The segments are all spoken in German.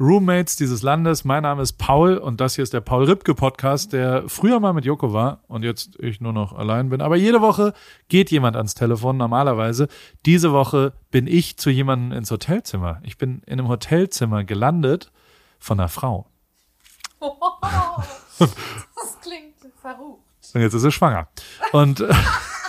Roommates dieses Landes. Mein Name ist Paul und das hier ist der Paul Ripke Podcast, der früher mal mit Joko war und jetzt ich nur noch allein bin. Aber jede Woche geht jemand ans Telefon normalerweise. Diese Woche bin ich zu jemandem ins Hotelzimmer. Ich bin in einem Hotelzimmer gelandet von einer Frau. das klingt verrucht. Und jetzt ist sie schwanger. Und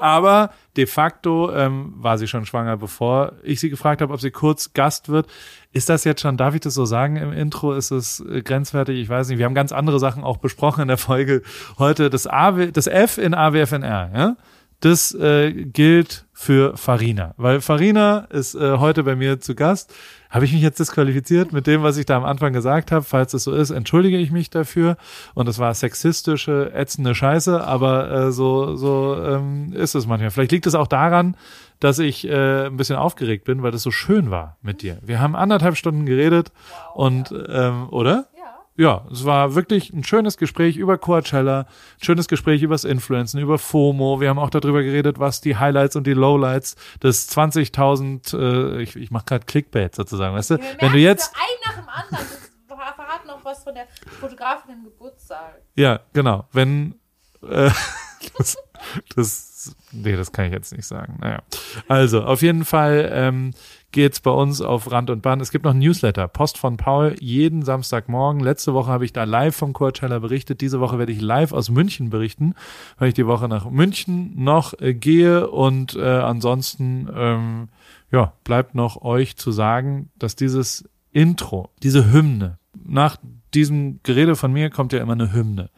aber de facto ähm, war sie schon schwanger, bevor ich sie gefragt habe, ob sie kurz Gast wird. Ist das jetzt schon, darf ich das so sagen im Intro? Ist es äh, grenzwertig? Ich weiß nicht. Wir haben ganz andere Sachen auch besprochen in der Folge heute. Das, AW, das F in AWFNR, ja? Das äh, gilt für Farina, weil Farina ist äh, heute bei mir zu Gast. Habe ich mich jetzt disqualifiziert mit dem, was ich da am Anfang gesagt habe? Falls es so ist, entschuldige ich mich dafür. Und es war sexistische, ätzende Scheiße, aber äh, so, so ähm, ist es manchmal. Vielleicht liegt es auch daran, dass ich äh, ein bisschen aufgeregt bin, weil das so schön war mit dir. Wir haben anderthalb Stunden geredet wow, und ja. ähm, oder? Ja, es war wirklich ein schönes Gespräch über Coachella, ein schönes Gespräch übers Influencen, über FOMO. Wir haben auch darüber geredet, was die Highlights und die Lowlights des 20.000, äh, ich, ich mache gerade Clickbait sozusagen, weißt du? Wenn du jetzt ein nach dem anderen, das verraten noch was von der Fotografin im Geburtstag. Ja, genau. Wenn äh, das, das, nee, das kann ich jetzt nicht sagen. Naja, also auf jeden Fall. Ähm, geht's bei uns auf Rand und Band. Es gibt noch ein Newsletter, Post von Paul, jeden Samstagmorgen. Letzte Woche habe ich da live vom Coachella berichtet. Diese Woche werde ich live aus München berichten, weil ich die Woche nach München noch äh, gehe. Und äh, ansonsten, ähm, ja, bleibt noch euch zu sagen, dass dieses Intro, diese Hymne, nach diesem Gerede von mir kommt ja immer eine Hymne.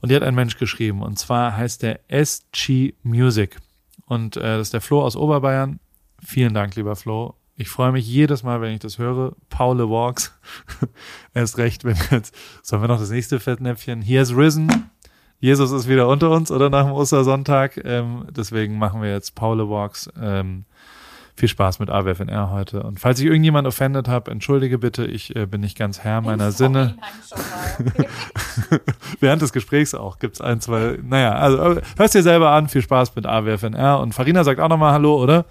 Und die hat ein Mensch geschrieben. Und zwar heißt der SG Music. Und äh, das ist der Flo aus Oberbayern. Vielen Dank, lieber Flo. Ich freue mich jedes Mal, wenn ich das höre. Paul Walks. Erst recht, wenn jetzt, sollen wir noch das nächste Fettnäpfchen? He has risen. Jesus ist wieder unter uns oder nach dem Ostersonntag. Ähm, deswegen machen wir jetzt Paul Walks. Ähm, viel Spaß mit AWFNR heute. Und falls ich irgendjemand offended habe, entschuldige bitte, ich äh, bin nicht ganz Herr meiner Sinne. Während des Gesprächs auch gibt's ein, zwei, naja, also hörst dir selber an, viel Spaß mit AWFNR. Und Farina sagt auch nochmal Hallo, oder?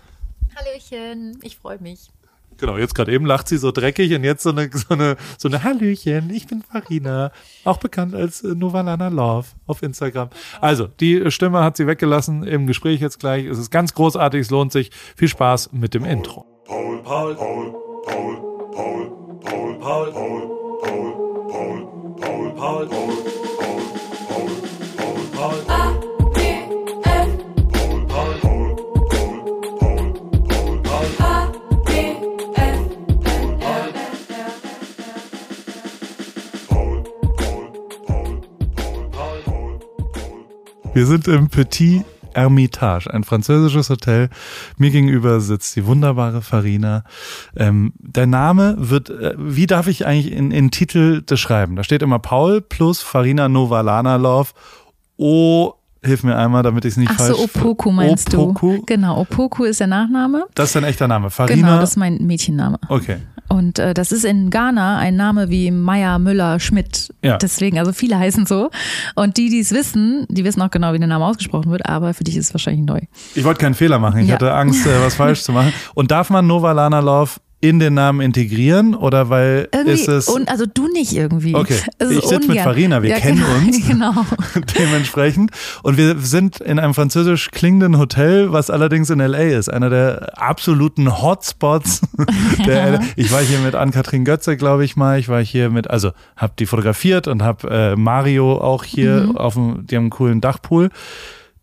Hallöchen, ich freue mich. Genau, jetzt gerade eben lacht sie so dreckig und jetzt so eine, so eine, so eine Hallöchen, ich bin Farina, auch bekannt als äh, Novalana Love auf Instagram. Also, die Stimme hat sie weggelassen im Gespräch jetzt gleich. Es ist ganz großartig, es lohnt sich. Viel Spaß mit dem Intro. Paul, Paul, Paul, Paul, Paul, Paul, Paul, Paul, Paul, Paul, Paul, Paul, Paul. Wir sind im Petit Hermitage, ein französisches Hotel. Mir gegenüber sitzt die wunderbare Farina. Ähm, der Name wird, äh, wie darf ich eigentlich in, in Titel das schreiben? Da steht immer Paul plus Farina Novalana Love. O Hilf mir einmal, damit ich es nicht Ach falsch... Ach so, Opoku meinst Opoku? du? Genau, Opoku ist der Nachname. Das ist dein echter Name, Farina? Genau, das ist mein Mädchenname. Okay. Und äh, das ist in Ghana ein Name wie Meier, Müller, Schmidt. Ja. Deswegen, also viele heißen so. Und die, die es wissen, die wissen auch genau, wie der Name ausgesprochen wird, aber für dich ist es wahrscheinlich neu. Ich wollte keinen Fehler machen. Ich ja. hatte Angst, äh, was falsch zu machen. Und darf man Novalana Love in den Namen integrieren oder weil irgendwie ist es. Un, also du nicht irgendwie. Okay. Ich sitze mit Farina, wir ja, kennen genau, uns. Genau. dementsprechend. Und wir sind in einem französisch klingenden Hotel, was allerdings in LA ist. Einer der absoluten Hotspots. der, ja. Ich war hier mit Ann-Kathrin Götze, glaube ich mal. Ich war hier mit, also habe die fotografiert und habe äh, Mario auch hier mhm. auf dem, die haben einen coolen Dachpool.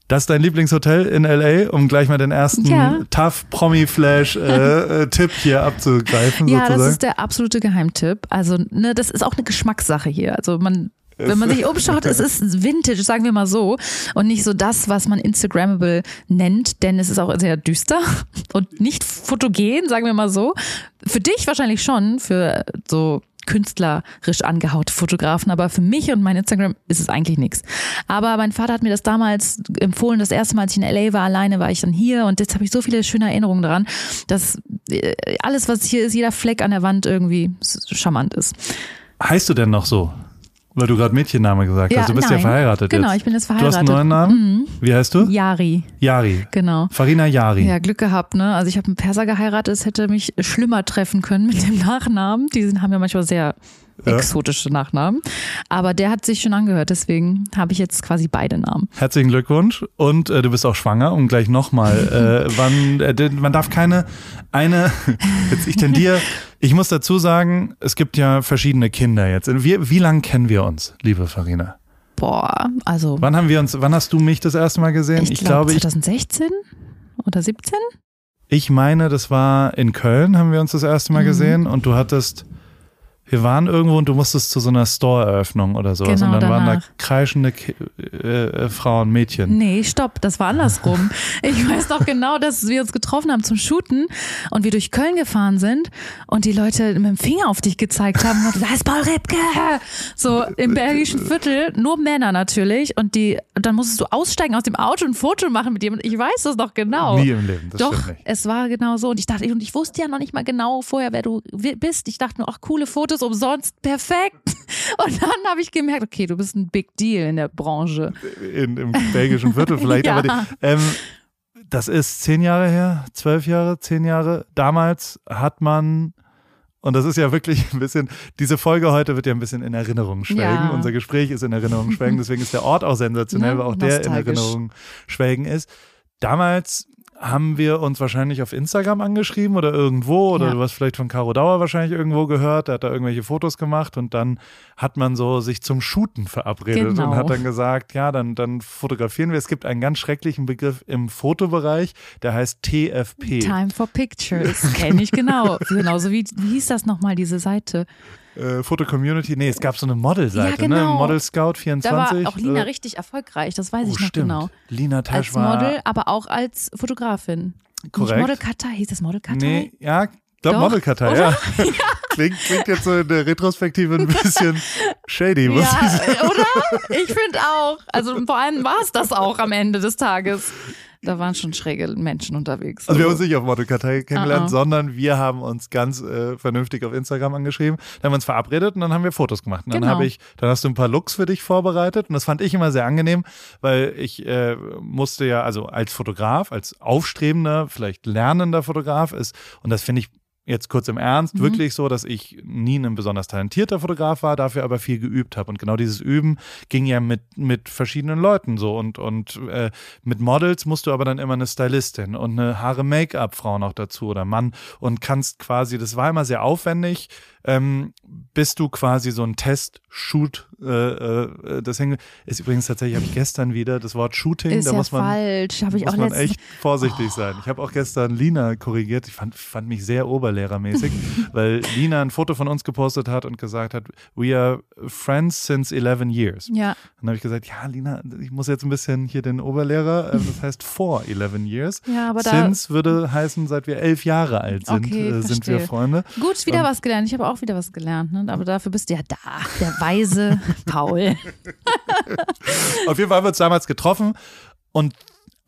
Das ist dein Lieblingshotel in LA, um gleich mal den ersten ja. Tough Promi Flash äh, äh, Tipp hier abzugreifen. Ja, sozusagen. das ist der absolute Geheimtipp. Also, ne, das ist auch eine Geschmackssache hier. Also man wenn man sich umschaut, es ist Vintage, sagen wir mal so. Und nicht so das, was man Instagrammable nennt, denn es ist auch sehr düster und nicht fotogen, sagen wir mal so. Für dich wahrscheinlich schon, für so künstlerisch angehaute Fotografen, aber für mich und mein Instagram ist es eigentlich nichts. Aber mein Vater hat mir das damals empfohlen, das erste Mal, als ich in LA war, alleine war ich dann hier und jetzt habe ich so viele schöne Erinnerungen daran, dass äh, alles, was hier ist, jeder Fleck an der Wand irgendwie charmant ist. Heißt du denn noch so? Weil du gerade Mädchenname gesagt Ja, hast. Du bist ja nein. verheiratet Genau, jetzt. ich bin jetzt Du hast einen verheiratet. neuen Namen? Mhm. Wie heißt du? Yari, Yari. genau. Farina Yari. Ja, Glück gehabt, ne? Also ich habe einen Perser geheiratet, es hätte mich schlimmer treffen können mit dem Nachnamen. Die haben ja manchmal sehr Ja. exotische Nachnamen. Aber der hat sich schon angehört, deswegen habe ich jetzt quasi beide Namen. Herzlichen Glückwunsch und äh, du bist auch schwanger und gleich nochmal, äh, wann, äh, man darf keine, eine, jetzt ich tendiere, ich muss dazu sagen, es gibt ja verschiedene Kinder jetzt. Wie, wie lange kennen wir uns, liebe Farina? Boah, also Wann haben wir uns, wann hast du mich das erste Mal gesehen? ich, ich glaube glaube, ich, 2016 oder 17? ich meine, das war in Köln, haben wir uns das erste Mal Mhm. gesehen und du hattest, wir waren irgendwo und du musstest zu so einer Store-Eröffnung oder sowas Genau, und dann waren da danach. kreischende Ki äh, äh, Frauen, Mädchen. Nee, stopp, das war andersrum. Ich weiß noch genau, dass wir uns getroffen haben zum Shooten und wir durch Köln gefahren sind und die Leute mit dem Finger auf dich gezeigt haben und da ist Paul Ripke. So im belgischen Viertel, nur Männer natürlich und die und dann musstest du aussteigen aus dem Auto und ein Foto machen mit jemandem. Ich weiß das noch genau. Nie im Leben, das Doch, stimmt nicht. es war genau so. Und ich dachte, und ich wusste ja noch nicht mal genau vorher, wer du bist. Ich dachte nur, ach, coole Fotos umsonst, perfekt. Und dann habe ich gemerkt, okay, du bist ein Big Deal in der Branche. in, im belgischen Viertel vielleicht, Ja. aber die, ähm, das ist zehn Jahre her, zwölf Jahre, zehn Jahre. Damals hat man, und das ist ja wirklich ein bisschen, diese Folge heute wird ja ein bisschen in Erinnerung schwelgen. Ja. Unser Gespräch ist in Erinnerung schwelgen, deswegen ist der Ort auch sensationell, Ne? weil auch der in. Erinnerung schwelgen ist. Damals haben wir uns wahrscheinlich auf Instagram angeschrieben oder irgendwo oder Ja. du hast vielleicht von Caro Dauer wahrscheinlich irgendwo gehört, der hat da irgendwelche Fotos gemacht und dann hat man so sich zum Shooten verabredet Genau. und hat dann gesagt, ja, dann, dann fotografieren wir. Es gibt einen ganz schrecklichen Begriff im Fotobereich, der heißt TFP. Time for Pictures, kenne ich genau. Genauso wie, wie hieß das nochmal, diese Seite? Äh, Foto Community, nee, es gab so eine Modelseite, Ja, genau. ne? Model Scout Da 24. war auch Lina äh, richtig erfolgreich, das weiß oh, ich noch stimmt. genau. Lina Als Tasch war Model, aber auch als Fotografin. korrekt. Nicht Modelkartei, hieß das Modelkartei? Nee, ja, Doch, Modelkartei, oder? ja. klingt, klingt jetzt so in der Retrospektive ein bisschen shady, muss Ja, ich sagen. oder? Ich finde auch. Also vor allem war es das auch am Ende des Tages. Da waren schon schräge Menschen unterwegs. Also wir haben uns nicht auf Modelkartei kennengelernt, Ah, ah. sondern wir haben uns ganz äh, vernünftig auf Instagram angeschrieben. Dann haben wir uns verabredet und dann haben wir Fotos gemacht. Und dann Genau. habe ich, dann hast du ein paar Looks für dich vorbereitet und das fand ich immer sehr angenehm, weil ich äh, musste ja, also als Fotograf, als aufstrebender, vielleicht lernender Fotograf ist, und das finde ich jetzt kurz im Ernst, Mhm. wirklich so, dass ich nie ein besonders talentierter Fotograf war, dafür aber viel geübt habe. Und genau dieses Üben ging ja mit, mit verschiedenen Leuten so. Und, und äh, mit Models musst du aber dann immer eine Stylistin und eine Haare-Make-up-Frau noch dazu oder Mann und kannst quasi, das war immer sehr aufwendig, ähm, bis du quasi so ein Test-Shoot, äh, äh, das hängt, ist übrigens tatsächlich, habe ich gestern wieder das Wort Shooting, ist da ja muss man falsch. Habe ich muss auch man echt vorsichtig sein. Ich habe auch gestern Lina korrigiert. Ich fand, fand mich sehr oberlehrermäßig, weil Lina ein Foto von uns gepostet hat und gesagt hat, we are friends since 11 years. Ja, Dann habe ich gesagt, ja, Lina, ich muss jetzt ein bisschen hier den Oberlehrer, äh, das heißt for 11 years. ja, aber da. Since würde heißen, seit wir elf Jahre alt sind, Okay, äh, sind wir. Freunde. Gut, wieder Und- was gelernt. Ich habe auch wieder was gelernt. Ne? Aber dafür bist du ja da. Der weise Paul. Auf jeden Fall haben wir uns damals getroffen und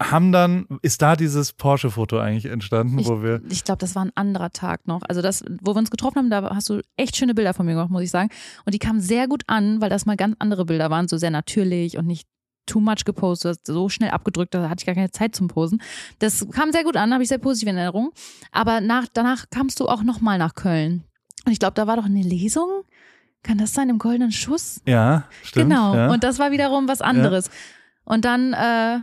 haben dann, ist da dieses Porsche-Foto eigentlich entstanden, Ich, wo wir ich glaube, das war ein anderer Tag noch. Also das, wo wir uns getroffen haben, da hast du echt schöne Bilder von mir gemacht, muss ich sagen. Und die kamen sehr gut an, weil das mal ganz andere Bilder waren, so sehr natürlich und nicht too much gepostet, so schnell abgedrückt, da hatte ich gar keine Zeit zum Posen. Das kam sehr gut an, habe ich sehr positive Erinnerungen. Aber nach, danach kamst du auch nochmal nach Köln. Und ich glaube, da war doch eine Lesung. Kann das sein, im Goldenen Schuss? Ja, stimmt. Genau. Ja. Und das war wiederum was anderes. Und dann äh,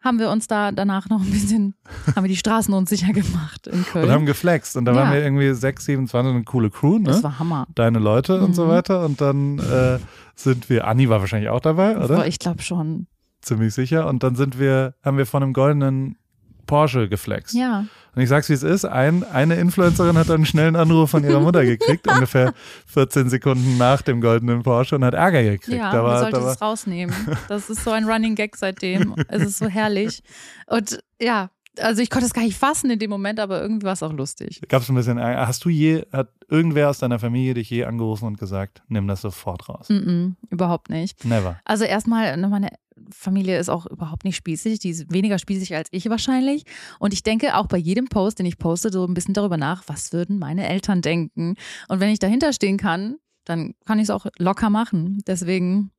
haben wir uns da danach noch ein bisschen, haben wir die Straßen unsicher gemacht in Köln. und haben geflext. Und da Ja. waren wir irgendwie 6, 27, eine coole Crew, das ne? war Hammer. Deine Leute und so Mhm. weiter. Und dann äh, sind wir, Anni war wahrscheinlich auch dabei, oder? Boah, ich glaube schon. Ziemlich sicher. Und dann sind wir, haben wir von einem goldenen Porsche geflext. Ja. Und ich sag's wie es ist, ein, eine Influencerin hat dann einen schnellen Anruf von ihrer Mutter gekriegt, ungefähr 14 Sekunden nach dem goldenen Porsche und hat Ärger gekriegt. Ja, da man war, sollte da es rausnehmen. Das ist so ein Running Gag seitdem. es ist so herrlich. Und ja, also ich konnte es gar nicht fassen in dem Moment, aber irgendwie war es auch lustig. gab's ein bisschen Ärger. Hast du je, hat irgendwer aus deiner Familie dich je angerufen und gesagt, nimm das sofort raus? Mm -mm, überhaupt nicht. Never. Also erstmal, ne, meine Familie ist auch überhaupt nicht spießig. Die ist weniger spießig als ich wahrscheinlich. Und ich denke auch bei jedem Post, den ich poste, so ein bisschen darüber nach, was würden meine Eltern denken? Und wenn ich dahinter stehen kann, dann kann ich es auch locker machen. Deswegen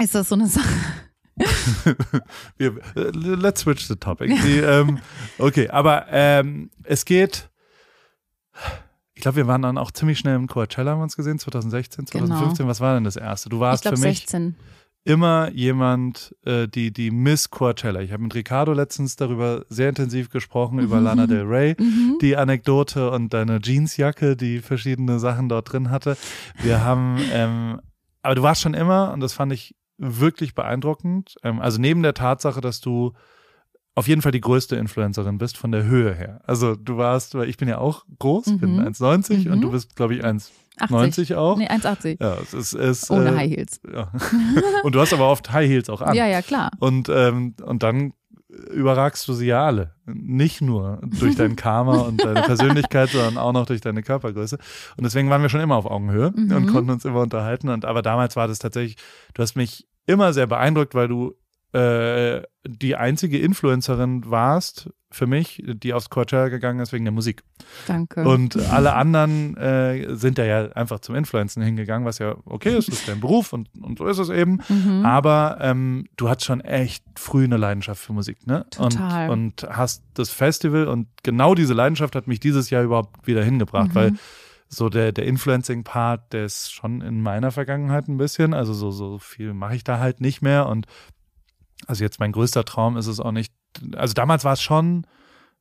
ist das so eine Sache. Äh, let's switch the topic. Die, ähm, okay, aber ähm, es geht. Ich glaube, wir waren dann auch ziemlich schnell im Coachella, haben wir uns gesehen, 2016, 2015. Genau. Was war denn das erste? Du warst Ich glaube für mich 16. immer jemand, äh, die, die Miss Coachella. Ich habe mit Ricardo letztens darüber sehr intensiv gesprochen, über Lana Del Rey, Mhm. die Anekdote und deine Jeansjacke, die verschiedene Sachen dort drin hatte. Wir haben, ähm, aber du warst schon immer, und das fand ich wirklich beeindruckend, ähm, also neben der Tatsache, dass du auf jeden Fall die größte Influencerin bist von der Höhe her. Also du warst, weil ich bin ja auch groß, bin Mhm. 1,90 und Mhm. du bist, glaube ich, 80. 1,90 auch. Nee, 1,80. Ja, es ist, es, Ohne äh, High Heels. ja. Und du hast aber oft High Heels auch an. Ja, ja, klar. Und, ähm, und dann überragst du sie ja alle. Nicht nur durch dein Karma und deine Persönlichkeit, sondern auch noch durch deine Körpergröße. Und deswegen waren wir schon immer auf Augenhöhe Mhm. und konnten uns immer unterhalten. Und aber damals war das tatsächlich, du hast mich immer sehr beeindruckt, weil du äh, die einzige Influencerin warst für mich, die aufs Coachella gegangen ist wegen der Musik. Danke. Und alle anderen äh, sind da ja einfach zum Influenzen hingegangen, was ja okay ist, das ist dein Beruf und, und so ist es eben. mhm. Aber ähm, du hattest schon echt früh eine Leidenschaft für Musik, ne? Total. Und, und hast das Festival und genau diese Leidenschaft hat mich dieses Jahr überhaupt wieder hingebracht, Mhm. weil so der, der Influencing-Part, der ist schon in meiner Vergangenheit ein bisschen. Also so, so viel mache ich da halt nicht mehr. Und also jetzt mein größter Traum ist es auch nicht. Also damals war es schon,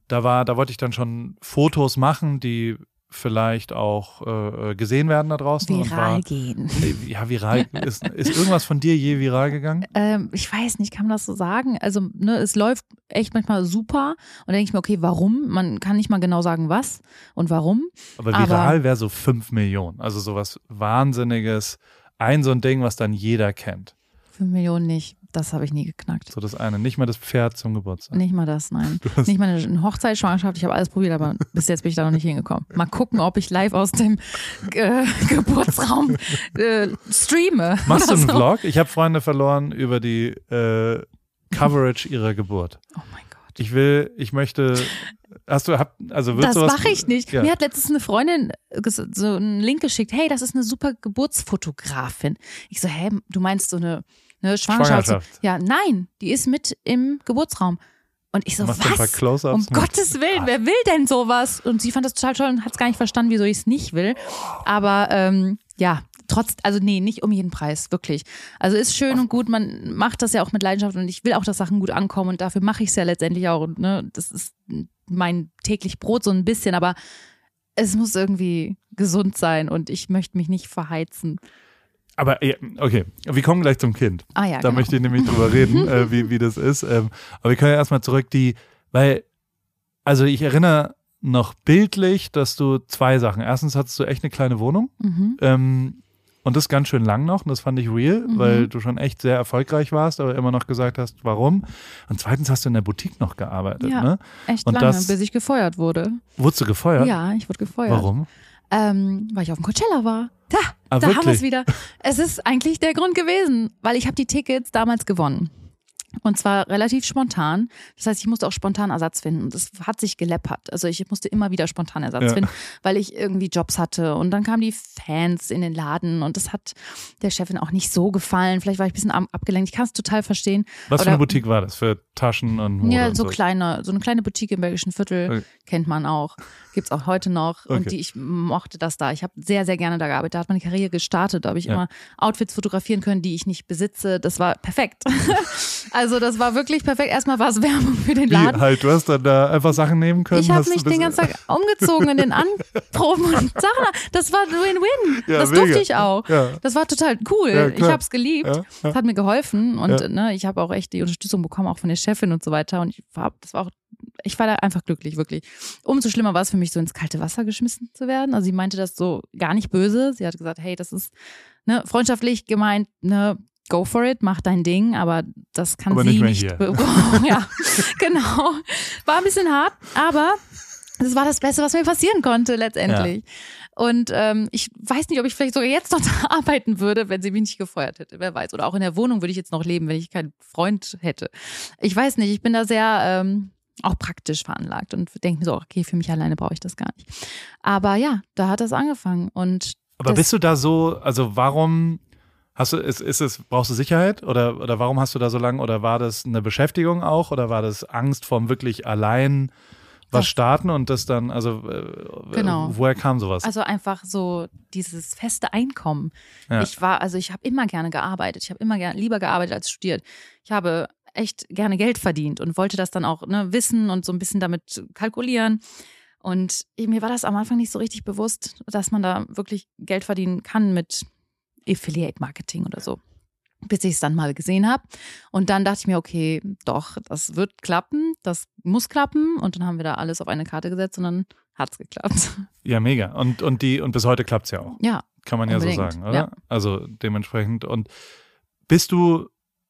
da war, da wollte ich dann schon Fotos machen, die vielleicht auch äh, gesehen werden da draußen. Viral war, gehen. ja, viral. Ist, ist irgendwas von dir je viral gegangen? Ähm, ich weiß nicht, kann man das so sagen? Also, ne, es läuft echt manchmal super und dann denke ich mir, okay, warum? Man kann nicht mal genau sagen, was und warum. Aber Aber- viral wäre so 5 Millionen. Also sowas Wahnsinniges. Ein so ein Ding, was dann jeder kennt. Fünf Millionen nicht. Das habe ich nie geknackt. So das eine. Nicht mal das Pferd zum Geburtstag. Nicht mal das, nein. Nicht mal eine Hochzeitsschwangerschaft. Ich habe alles probiert, aber bis jetzt bin ich da noch nicht hingekommen. Mal gucken, ob ich live aus dem äh, Geburtsraum äh, streame. Machst du einen so. Vlog? Ich habe Freunde verloren über die äh, Coverage ihrer Geburt. Oh mein Gott. Ich will, ich möchte. Hast du, hab, also Das mache ich nicht. Ja. Mir hat letztens eine Freundin so einen Link geschickt. Hey, das ist eine super Geburtsfotografin. Ich so, hä, du meinst so eine, eine Schwangerschaft? Schwangerschaft. Ja, nein, die ist mit im Geburtsraum. Und ich so, Machst was? Um mit? Gottes Willen, wer will denn sowas? Und sie fand das total toll und hat es gar nicht verstanden, wieso ich es nicht will. Aber ähm, ja, trotz, also nee, nicht um jeden Preis, wirklich. Also ist schön und gut, man macht das ja auch mit Leidenschaft und ich will auch, dass Sachen gut ankommen und dafür mache ich es ja letztendlich auch. Und, ne, das ist mein täglich Brot so ein bisschen, aber es muss irgendwie gesund sein und ich möchte mich nicht verheizen. Aber okay, wir kommen gleich zum Kind. Ah ja, Da genau. möchte ich nämlich drüber reden, äh, wie, wie das ist. Ähm, aber wir können ja erstmal zurück, die, weil, also ich erinnere noch bildlich, dass du zwei Sachen. Erstens hattest du echt eine kleine Wohnung. Mhm. Ähm, und das ganz schön lang noch. Und das fand ich real, Mhm. weil du schon echt sehr erfolgreich warst, aber immer noch gesagt hast, warum. Und zweitens hast du in der Boutique noch gearbeitet. Ja. Ne? Echt Und lange, das- bis ich gefeuert wurde. Wurdest du gefeuert? Ja, ich wurde gefeuert. Warum? Ähm, weil ich auf dem Coachella war. Da, Ah, da haben wir es wieder. Es ist eigentlich der Grund gewesen, weil ich habe die Tickets damals gewonnen. Und zwar relativ spontan. Das heißt, ich musste auch spontan Ersatz finden. Und das hat sich geleppert. Also ich musste immer wieder spontan Ersatz Ja. finden, weil ich irgendwie Jobs hatte. Und dann kamen die Fans in den Laden und das hat der Chefin auch nicht so gefallen. Vielleicht war ich ein bisschen ab- abgelenkt. Ich kann es total verstehen. Was für Oder- eine Boutique war das? Für Taschen und Mode Ja, und so so? kleine, so eine kleine Boutique im Belgischen Viertel Okay. kennt man auch. Gibt's auch heute noch. Okay. Und die, ich mochte das da. Ich habe sehr, sehr gerne da gearbeitet. Da hat meine Karriere gestartet. Da habe ich Ja. immer Outfits fotografieren können, die ich nicht besitze. Das war perfekt. also das war wirklich perfekt. Erstmal war es Werbung für den Wie Laden. halt, du hast dann da einfach Sachen nehmen können? Ich habe mich den ganzen Tag umgezogen in den Anproben und Sachen. Das war Win-Win. Ja, das mega. durfte ich auch. Ja. Das war total cool. Ja, ich habe es geliebt. Das hat mir geholfen und ne, ich habe auch echt die Unterstützung bekommen, auch von der Chefin und so weiter. Und ich war, das war auch, ich war da einfach glücklich, wirklich. Umso schlimmer war es für mich, so ins kalte Wasser geschmissen zu werden. Also sie meinte das so gar nicht böse. Sie hat gesagt, hey, das ist ne, freundschaftlich gemeint, ne, go for it, mach dein Ding, aber das kann Aber sie nicht mehr nicht. be- ja, genau. War ein bisschen hart, aber das war das Beste, was mir passieren konnte letztendlich. Und ähm, ich weiß nicht, ob ich vielleicht sogar jetzt noch da arbeiten würde, wenn sie mich nicht gefeuert hätte. Wer weiß. Oder auch in der Wohnung würde ich jetzt noch leben, wenn ich keinen Freund hätte. Ich weiß nicht, ich bin da sehr ähm, auch praktisch veranlagt und denke mir so, okay, für mich alleine brauche ich das gar nicht. Aber ja, da hat das angefangen. Und Aber bist du da so, also warum hast du, ist, ist es, brauchst du Sicherheit oder, oder warum hast du da so lange oder war das eine Beschäftigung auch oder war das Angst vorm wirklich allein was Das- starten und das dann, also äh, Genau. woher kam sowas? Also einfach so dieses feste Einkommen. Ja. Ich war, also ich habe immer gerne gearbeitet. Ich habe immer gerne lieber gearbeitet als studiert. Ich habe echt gerne Geld verdient und wollte das dann auch ne, wissen und so ein bisschen damit kalkulieren. Und mir war das am Anfang nicht so richtig bewusst, dass man da wirklich Geld verdienen kann mit Affiliate Marketing oder so. Bis ich es dann mal gesehen habe. Und dann dachte ich mir, okay, doch, das wird klappen, das muss klappen. Und dann haben wir da alles auf eine Karte gesetzt und dann hat es geklappt. ja, mega. Und, und die, und bis heute klappt's ja auch. Ja, Kann man ja so Unbedingt, sagen, oder? ja. Also dementsprechend. Und bist du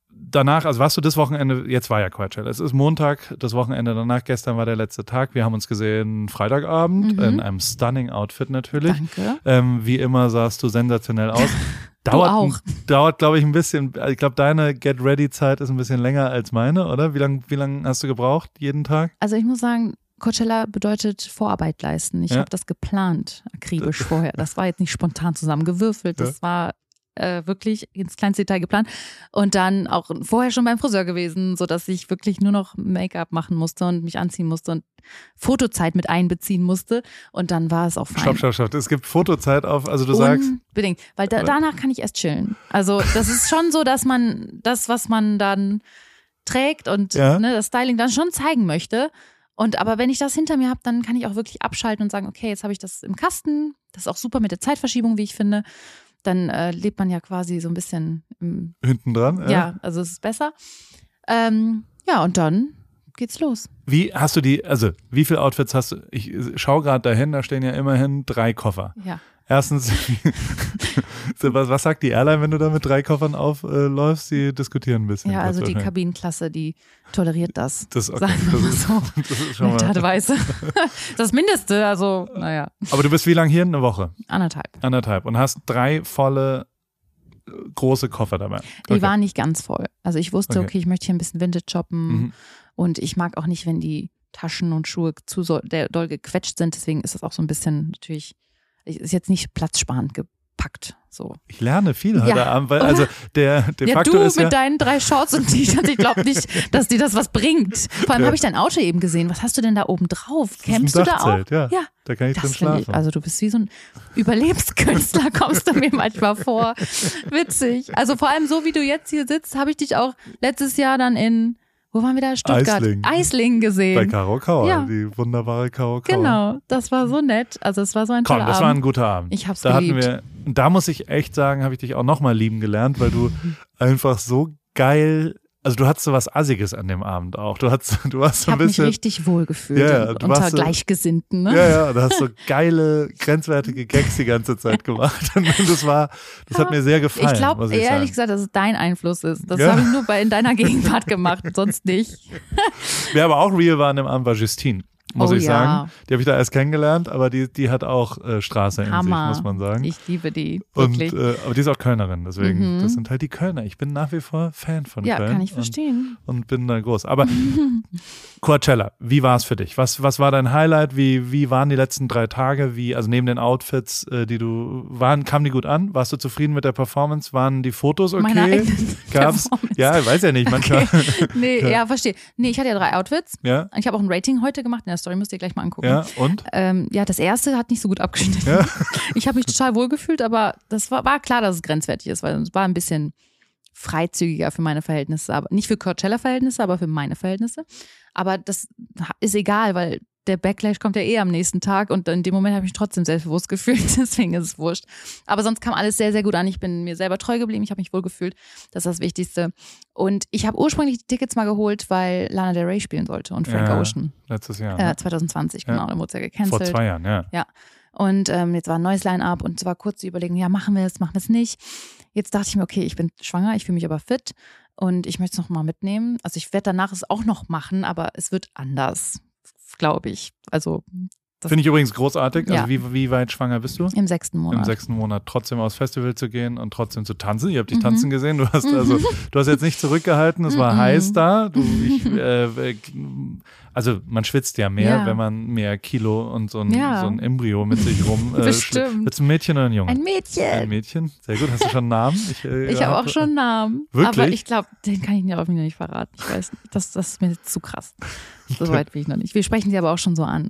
danach, also warst du das Wochenende, jetzt war ja Coachella, es ist Montag, das Wochenende danach, gestern war der letzte Tag. Wir haben uns gesehen Freitagabend Mhm. in einem stunning Outfit natürlich. danke. Ähm, wie immer sahst du sensationell aus. Dauert, auch. dauert glaube ich, ein bisschen. Ich glaube, deine Get Ready-Zeit ist ein bisschen länger als meine, oder? Wie lange wie lang hast du gebraucht jeden Tag? Also ich muss sagen, Coachella bedeutet Vorarbeit leisten. Ich Ja. habe das geplant, akribisch vorher. Das war jetzt nicht spontan zusammengewürfelt. Das war äh, wirklich ins kleinste Detail geplant. Und dann auch vorher schon beim Friseur gewesen, sodass ich wirklich nur noch Make-up machen musste und mich anziehen musste und Fotozeit mit einbeziehen musste. Und dann war es auch fein. Stopp, stopp, stopp. Es gibt Fotozeit auf, also du sagst, Unbedingt, weil da, danach kann ich erst chillen. Also das ist schon so, dass man das, was man dann trägt und Ja. ne, das Styling dann schon zeigen möchte. Und aber wenn ich das hinter mir habe, dann kann ich auch wirklich abschalten und sagen, okay, jetzt habe ich das im Kasten. Das ist auch super mit der Zeitverschiebung, wie ich finde. Dann äh, lebt man ja quasi so ein bisschen im, hinten dran. ja. also es ist besser. Ähm, ja, und dann geht's los. Wie hast du die, also wie viele Outfits hast du? Ich schaue gerade dahin, da stehen ja immerhin drei Koffer. Ja. Erstens, was, was sagt die Airline, wenn du da mit drei Koffern aufläufst? Die diskutieren ein bisschen. Ja, also die. Kabinenklasse, die toleriert das. Das, okay, Sagen wir das so. das ist schon mal. und Weise. Das Mindeste, also, naja, Aber du bist wie lange hier? Eine Woche? anderthalb. Anderthalb. Und hast drei volle äh, große Koffer dabei. Die Okay. waren nicht ganz voll. Also ich wusste, Okay. okay, ich möchte hier ein bisschen Vintage shoppen Mhm. und ich mag auch nicht, wenn die Taschen und Schuhe zu so, doll gequetscht sind. Deswegen ist das auch so ein bisschen natürlich, ist jetzt nicht platzsparend gepackt. So. Ich lerne viel heute Ja, Abend, weil oder? also der de ja, facto du ist mit ja. deinen drei Shorts und T-Shirts, ich glaube nicht, dass dir das was bringt. Vor allem Ja. habe ich dein Auto eben gesehen. Was hast du denn da oben drauf? Campst du da auch? Ja, Ja, da kann ich drin Das finde schlafen. ich, also du bist wie so ein Überlebenskünstler, kommst du mir manchmal vor. Witzig. Also vor allem so, wie du jetzt hier sitzt, habe ich dich auch letztes Jahr dann in, wo waren wir da? Stuttgart. Eislingen. Eislingen Bei gesehen. Karo Kauer, Ja. die wunderbare Karo Kauer. Genau, das war so nett. Also es war so ein Komm, toller das war ein guter Abend. Ich hab's da hatten geliebt. wir, und da muss ich echt sagen, habe ich dich auch nochmal lieben gelernt, weil du einfach so geil, also du hattest so was Assiges an dem Abend auch. Du hast, du hast Ich so ein habe mich bisschen. richtig wohl gefühlt Ja, ja, und unter warst so- Gleichgesinnten. Ne? Ja, ja, du hast so geile, grenzwertige Gags die ganze Zeit gemacht. Und das war, das hat mir sehr gefallen. Ich glaube ich ehrlich sagen. gesagt, dass es dein Einfluss ist. Das Ja. habe ich nur bei in deiner Gegenwart gemacht, sonst nicht. Wer aber auch real war an dem Abend, war Justine. Muss Oh ich ja. sagen. Die habe ich da erst kennengelernt, aber die, die hat auch äh, Straße in Hammer. sich, muss man sagen. Ich liebe die, und, wirklich. äh, aber die ist auch Kölnerin, deswegen, Mhm. das sind halt die Kölner. Ich bin nach wie vor Fan von ja, Köln. kann ich und- verstehen. und bin da groß. Aber Coachella, wie war es für dich? Was, was war dein Highlight? Wie, wie waren die letzten drei Tage? Wie, also neben den Outfits, äh, die du waren, kamen die gut an? Warst du zufrieden mit der Performance? Waren die Fotos okay? Meine eigene Gab's? Ja, ich weiß ja nicht, manchmal. Okay. Nee, ja. verstehe. Nee, ich hatte ja drei Outfits. Ja, Ich habe auch ein Rating heute gemacht. In der Story müsst ihr gleich mal angucken. ja, und? Ähm, ja, das erste hat nicht so gut abgeschnitten. Ja. Ich habe mich total wohl gefühlt, aber das war, war klar, dass es grenzwertig ist, weil es war ein bisschen freizügiger für meine Verhältnisse, aber nicht für Coachella-Verhältnisse, aber für meine Verhältnisse. Aber das ist egal, weil der Backlash kommt ja eh am nächsten Tag und in dem Moment habe ich mich trotzdem selbstbewusst gefühlt, deswegen ist es wurscht. Aber sonst kam alles sehr, sehr gut an. Ich bin mir selber treu geblieben, ich habe mich wohl gefühlt, das ist das Wichtigste. Und ich habe ursprünglich die Tickets mal geholt, weil Lana Del Rey spielen sollte und Frank Ja, Ocean. Letztes Jahr. Äh, Ne? 2020, Ja. genau, dann wurde es ja Vor gecancelt. zwei Jahren, ja. Und ähm, jetzt war ein neues Line-Up und es war kurz zu überlegen, ja, machen wir es, machen wir es nicht. Jetzt dachte ich mir, okay, ich bin schwanger, ich fühle mich aber fit und ich möchte es nochmal mitnehmen. Also ich werde danach es auch noch machen, aber es wird anders, glaube ich. Also Finde ich übrigens großartig. Ja. Also wie, wie weit schwanger bist du? Im sechsten Monat. Im sechsten Monat trotzdem aufs Festival zu gehen und trotzdem zu tanzen. Ihr habt dich Mhm. tanzen gesehen. Du hast also, du hast jetzt nicht zurückgehalten. Es war Mhm. heiß da. Du, ich, äh, äh, also man schwitzt ja mehr, Ja. wenn man mehr Kilo und so ein, Ja. so ein Embryo mit sich rum. Äh, Bestimmt. Willst du ein Mädchen oder ein Junge? Ein Mädchen. Ein Mädchen. Sehr gut. Hast du schon einen Namen? Ich, äh, Ich habe hab- auch schon einen Namen. Wirklich? Aber ich glaube, den kann ich dir auch wieder nicht verraten. Ich weiß nicht. Das, das ist mir zu krass. So weit bin ich noch nicht. Wir sprechen sie aber auch schon so an.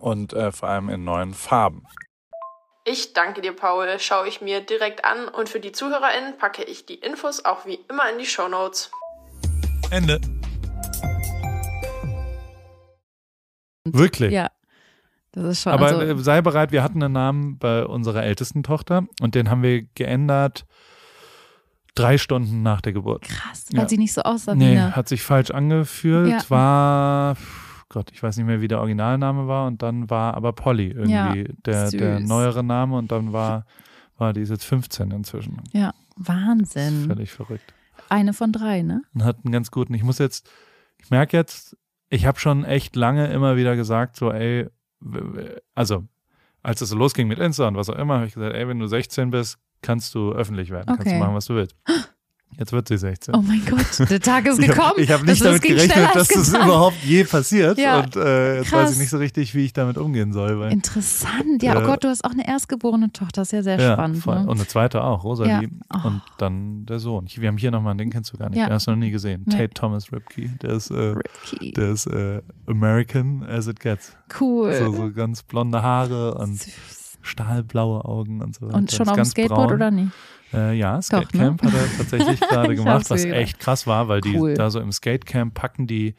und äh, vor allem in neuen Farben. Ich danke dir, Paul. Schaue ich mir direkt an und für die ZuhörerInnen packe ich die Infos auch wie immer in die Shownotes. Ende. Wirklich? Ja. Das ist schon. Aber also, äh, sei bereit, wir hatten einen Namen bei unserer ältesten Tochter und den haben wir geändert drei Stunden nach der Geburt. krass, weil ja. sie nicht so aussah wie Nee, hat sich falsch angefühlt. Ja. War, Gott, ich weiß nicht mehr, wie der Originalname war. Und dann war aber Polly irgendwie Ja, der, der neuere Name. Und dann war, war die ist jetzt 15 inzwischen. Ja, Wahnsinn. Völlig verrückt. Eine von drei, ne? Und hat einen ganz guten, ich muss jetzt, ich merke jetzt, ich habe schon echt lange immer wieder gesagt, so, ey, also, als es so losging mit Insta und was auch immer, habe ich gesagt, ey, wenn du 16 bist, kannst du öffentlich werden, kannst du Okay. machen, was du willst. Jetzt wird sie 16. Oh mein Gott, der Tag ist Ich gekommen. habe hab nicht damit gerechnet, dass das überhaupt je passiert. Ja, und äh, jetzt krass. weiß ich nicht so richtig, wie ich damit umgehen soll. Interessant. Ja, oh Äh, Gott, du hast auch eine erstgeborene Tochter. Das ist ja sehr ja, spannend. Ne? Und eine zweite auch, Rosalie. Ja. Oh. Und dann der Sohn. Ich, wir haben hier nochmal, den kennst du gar nicht. Ja. Den hast du noch nie gesehen. Nee. Tate Thomas Ripke. Der ist, äh, Ricky. der ist äh, American as it gets. Cool. So, so ganz blonde Haare und Süß. stahlblaue Augen und so weiter. Und schon auf dem Skateboard braun. oder nicht? Äh, ja, ne? Skatecamp hat er tatsächlich gerade gemacht, was echt krass war, weil die Cool. da so im Skatecamp packen die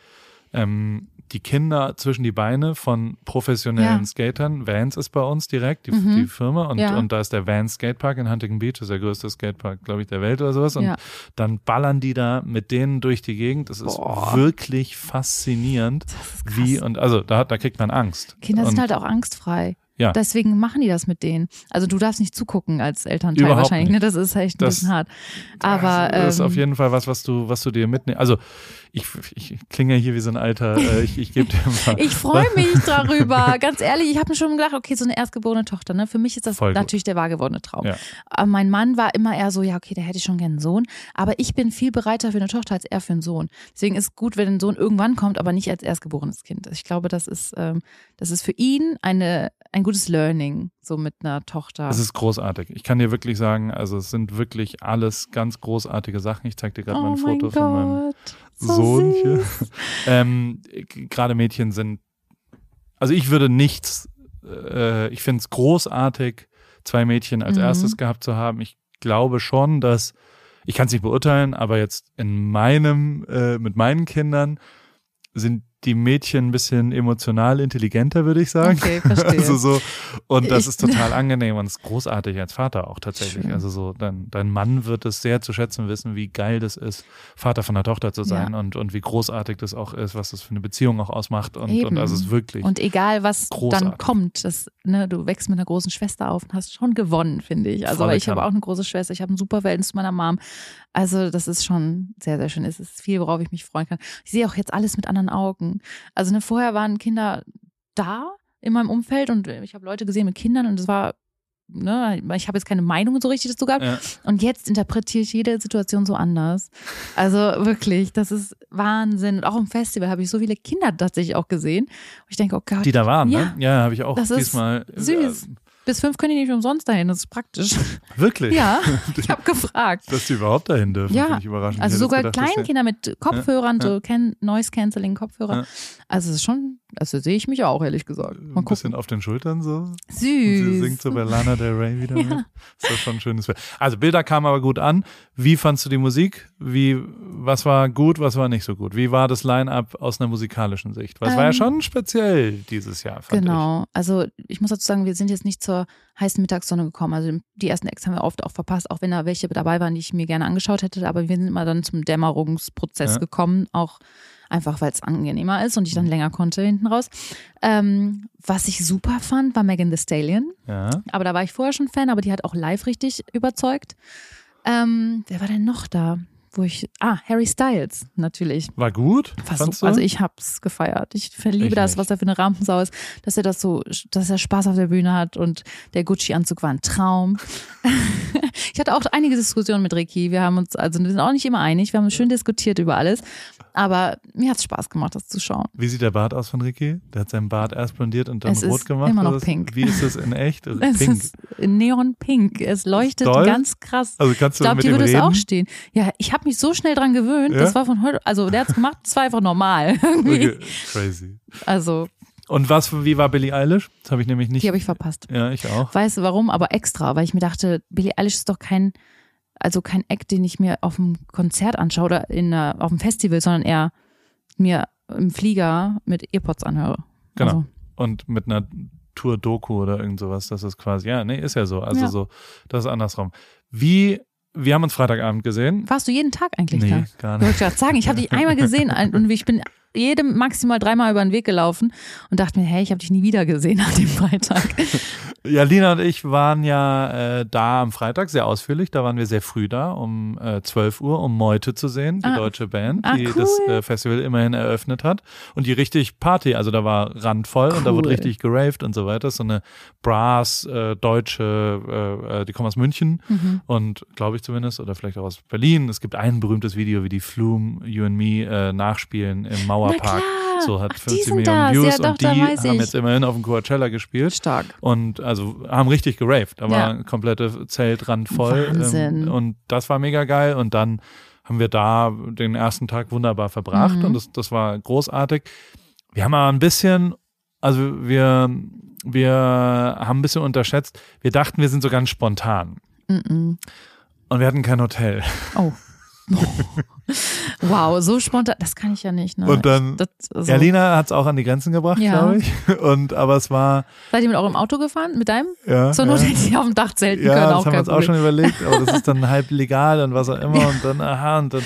ähm, die Kinder zwischen die Beine von professionellen Ja. Skatern. Vans ist bei uns direkt, die, Mhm. die Firma. Und, Ja. und da ist der Vans Skatepark in Huntington Beach, das ist der größte Skatepark, glaube ich, der Welt oder sowas. Und Ja. dann ballern die da mit denen durch die Gegend. Das ist Boah. wirklich faszinierend. Das ist. Wie und also da, da kriegt man Angst. Kinder und, sind halt auch angstfrei. Ja. Deswegen machen die das mit denen. Also du darfst nicht zugucken als Elternteil Überhaupt wahrscheinlich. nicht. Ne? Das ist echt ein Das- bisschen hart. Aber das ist ähm, auf jeden Fall was, was du, was du dir mitnimmst. Also ich, ich klinge hier wie so ein alter, äh, ich, ich gebe dir mal. Ich freue mich darüber. Ganz ehrlich, ich habe mir schon gedacht, okay, so eine erstgeborene Tochter, ne? Für mich ist das Voll gut. natürlich der wahrgewordene Traum. Ja. Aber mein Mann war immer eher so, ja, okay, da hätte ich schon gerne einen Sohn. Aber ich bin viel bereiter für eine Tochter als er für einen Sohn. Deswegen ist gut, wenn ein Sohn irgendwann kommt, aber nicht als erstgeborenes Kind. Ich glaube, das ist, ähm, das ist für ihn eine, ein gutes Learning, so mit einer Tochter. Es ist großartig. Ich kann dir wirklich sagen, also es sind wirklich alles ganz großartige Sachen. Ich zeig dir gerade mal oh ein mein Foto von meinem Gott. So Sohn süß. hier. ähm, Gerade Mädchen sind, also ich würde nichts, äh, ich finde es großartig, zwei Mädchen als Mhm. erstes gehabt zu haben. Ich glaube schon, dass, ich kann es nicht beurteilen, aber jetzt in meinem, äh, mit meinen Kindern sind die Mädchen ein bisschen emotional intelligenter, würde ich sagen. Okay, verstehe. Also so, und das Ich- ist total angenehm und ist großartig als Vater auch tatsächlich. Schön. Also so, dein, dein Mann wird es sehr zu schätzen wissen, wie geil das ist, Vater von einer Tochter zu sein und, und wie großartig das auch ist, was das für eine Beziehung auch ausmacht. Und, Eben. und das ist wirklich. Und egal, was dann Großartig. kommt, das, ne, du wächst mit einer großen Schwester auf und hast schon gewonnen, finde ich. Also ich habe auch eine große Schwester, ich habe ein super Verhältnis zu meiner Mom. Also das ist schon sehr, sehr schön. Es ist viel, worauf ich mich freuen kann. Ich sehe auch jetzt alles mit anderen Augen. Also ne, vorher waren Kinder da in meinem Umfeld und ich habe Leute gesehen mit Kindern und es war, ne, ich habe jetzt keine Meinung so richtig dazu gehabt. ja. Und jetzt interpretiere ich jede Situation so anders. Also wirklich, das ist Wahnsinn. Und auch im Festival habe ich so viele Kinder tatsächlich auch gesehen. Und ich denke, oh Gott, Die da waren, Ja. ne? Ja, habe ich auch Das ist diesmal. süß. Bis fünf können die nicht umsonst dahin. Das ist praktisch. Wirklich? Ja, ich habe gefragt. Dass die überhaupt dahin dürfen, Ja, finde ich überraschend. Also sogar gedacht, Kleinkinder mit Kopfhörern, Ja, ja. so can Noise Cancelling Kopfhörer. Ja. Also es ist schon, also sehe ich mich auch, ehrlich gesagt. Mal ein bisschen gucken. auf den Schultern so. Süß. sie singt so bei Lana Del Rey wieder mit. Ist das schon ein schönes Bild. Also Bilder kamen aber gut an. Wie fandst du die Musik? Wie, was war gut, was war nicht so gut? Wie war das Line-Up aus einer musikalischen Sicht? Weil es war ja Ähm, schon speziell dieses Jahr, fand Genau. Also ich muss dazu sagen, wir sind jetzt nicht zur heißen Mittagssonne gekommen. Also die ersten Acts haben wir oft auch verpasst, auch wenn da welche dabei waren, die ich mir gerne angeschaut hätte. Aber wir sind immer dann zum Dämmerungsprozess Ja. gekommen, auch einfach, weil es angenehmer ist und ich Mhm. dann länger konnte hinten raus. Ähm, was ich super fand, war Megan Thee Stallion. Ja. Aber da war ich vorher schon Fan, aber die hat auch live richtig überzeugt. Ähm, wer war denn noch da? Wo ich, ah, Harry Styles, natürlich. War gut? Super. Also ich hab's gefeiert. Ich verliebe Ich das, nicht. was er für eine Rampensau ist, dass er das so, dass er Spaß auf der Bühne hat und der Gucci-Anzug war ein Traum. ich hatte auch einige Diskussionen mit Ricky. Wir haben uns, also wir sind auch nicht immer einig. Wir haben schön diskutiert über alles. Aber mir hat's Spaß gemacht, das zu schauen. Wie sieht der Bart aus von Ricky? Der hat seinen Bart erst blondiert und dann Es rot ist gemacht. immer noch pink. Wie ist das in echt? Also Es pink. ist neonpink. Es leuchtet Doll? ganz krass. Also kannst Ich du glaube, mit dir würde es auch stehen. Ja, ich habe mich so schnell dran gewöhnt. Ja? Das war von heute, also der hat's gemacht, das war einfach normal. Okay, Crazy. Also, Und was, wie war Billie Eilish? Das habe ich nämlich nicht. die habe ich verpasst. ja, ich auch. Weißt du warum? Aber extra, weil ich mir dachte, Billie Eilish ist doch kein, also kein Act, den ich mir auf dem Konzert anschaue oder in, einer- auf dem Festival, sondern eher mir im Flieger mit Earpods anhöre. Genau. Also, Und mit einer Tour-Doku oder irgend sowas, das ist quasi, ja, nee, ist ja so. Also Ja. so, das ist andersrum. Wie, wir haben uns Freitagabend gesehen. warst du jeden Tag eigentlich Nee, da? gar Ich nicht. wollte gerade sagen, ich habe dich einmal gesehen und ich bin jedem maximal dreimal über den Weg gelaufen und dachte mir, hey, ich habe dich nie wieder gesehen nach dem Freitag. Ja, Lina und ich waren ja äh, da am Freitag sehr ausführlich. Da waren wir sehr früh da, um äh, 12 Uhr, um Meute zu sehen, die Ah. deutsche Band, Ah, die cool. das äh, Festival immerhin eröffnet hat. Und die richtig Party, also da war randvoll und da wurde Cool. richtig geraved und so weiter. So eine Brass, äh, deutsche, äh, äh, die kommen aus München Mhm. und glaube ich zumindest, oder vielleicht auch aus Berlin. Es gibt ein berühmtes Video, wie die Flume, You and Me äh, nachspielen im Mauerpark. klar. So hat Ach, die 50 sind Millionen das. Views Ja, doch, und die haben jetzt immerhin auf dem Coachella gespielt. Stark. Und also haben richtig geraved. Da war Ja. komplette Zeltrand voll. Wahnsinn. Ähm, und das war mega geil. Und dann haben wir da den ersten Tag wunderbar verbracht Mhm. und das, das war großartig. Wir haben aber ein bisschen, also wir, wir haben ein bisschen unterschätzt. Wir dachten, wir sind so ganz spontan. Mhm. Und wir hatten kein Hotel. Oh. wow, so spontan, das kann ich ja nicht. Ne? Und dann, das, also, ja, Lina hat es auch an die Grenzen gebracht, Ja. glaube ich. Und aber es war, Seid ihr mit eurem Auto gefahren? Mit deinem? ja. Zur Not ja. hätte ich auf dem Dach zelten Ja, können, das auch haben wir uns auch schon überlegt, aber das ist dann halb legal und was auch immer und dann, aha, und dann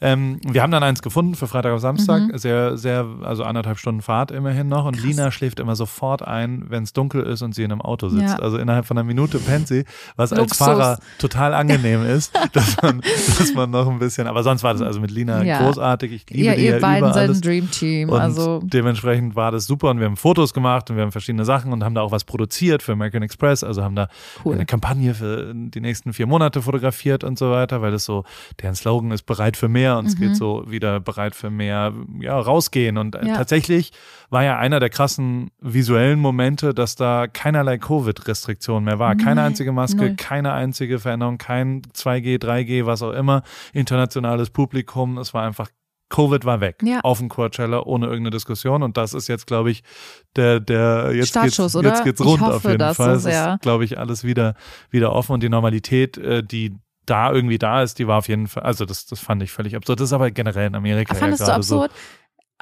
Ähm, wir haben dann eins gefunden für Freitag auf Samstag. Mhm. Sehr, sehr, also anderthalb Stunden Fahrt immerhin noch. Und Lina schläft immer sofort ein, wenn es dunkel ist und sie in einem Auto sitzt. Ja. Also innerhalb von einer Minute pennt sie, was als Luxus. Fahrer total angenehm ist, dass man, dass man noch ein bisschen, aber sonst war das also mit Lina Ja. großartig. Ich liebe Ja, die ihr ja beiden über alles. ein Dream Team. Und Also dementsprechend war das super und wir haben Fotos gemacht und wir haben verschiedene Sachen und haben da auch was produziert für American Express. Also haben da Cool. eine Kampagne für die nächsten vier Monate fotografiert und so weiter, weil das so, deren Slogan ist bereit für mehr und es geht so wieder bereit für mehr, ja, rausgehen. Und äh, Ja. tatsächlich war ja einer der krassen visuellen Momente, dass da keinerlei Covid-Restriktion mehr war. Keine einzige Maske, Null. keine einzige Veränderung, kein 2G, 3G, was auch immer, internationales Publikum. Es war einfach Covid war weg Ja. auf dem Coachella ohne irgendeine Diskussion und das ist jetzt, glaube ich, der, der jetzt Startschuss, geht's, oder? jetzt geht's Ich rund hoffe auf jeden das Fall. so es ist, glaube ich, alles wieder, wieder offen und die Normalität, äh, die da irgendwie da ist, die war auf jeden Fall, also das, das fand ich völlig absurd. Das ist aber generell in Amerika fandest ja du absurd?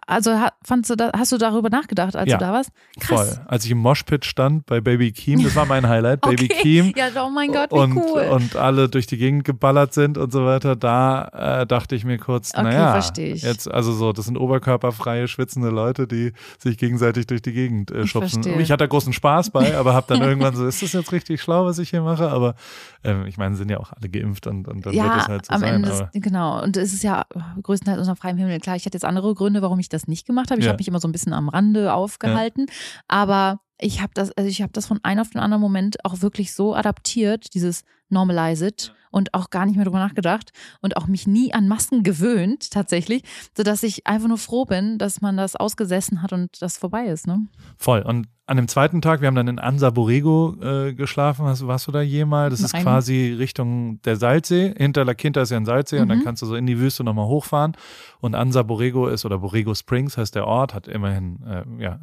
Also ha, fandst du da, hast du darüber nachgedacht, als Ja. du da warst? so Krass. voll. Als ich im Moshpit stand bei Baby Keem, das war mein Highlight, Baby okay. Keem. Ja, oh mein Gott, wie und, cool. und alle durch die Gegend geballert sind und so weiter, da äh, dachte ich mir kurz, Okay, naja, ich. jetzt, also so, das sind oberkörperfreie, schwitzende Leute, die sich gegenseitig durch die Gegend äh, Ich schubsen. verstehe. Ich hatte da großen Spaß bei, aber habe dann irgendwann so, ist das jetzt richtig schlau, was ich hier mache? Aber ähm, ich meine, sind ja auch alle geimpft und, und dann wird ja, es halt so am sein. Ende, ist, genau. Und es ist ja größtenteils unter freiem Himmel. Klar, ich hatte jetzt andere Gründe, warum ich das nicht gemacht habe. Ich Ja. habe mich immer so ein bisschen am Rande aufgehalten. Aber ich habe das, also ich habe das von einem auf den anderen Moment auch wirklich so adaptiert, dieses Normalize it und auch gar nicht mehr drüber nachgedacht und auch mich nie an Masken gewöhnt, tatsächlich, sodass ich einfach nur froh bin, dass man das ausgesessen hat und das vorbei ist, ne? Voll. Und an dem zweiten Tag, wir haben dann in Ansa Borrego äh, geschlafen. Hast, warst du da jemals? Das ist Nein. quasi Richtung der Salzsee. Hinter La Quinta ist ja ein Salzsee und dann Mhm. kannst du so in die Wüste nochmal hochfahren. Und Ansa Borrego ist, oder Borrego Springs heißt der Ort, hat immerhin, äh, ja,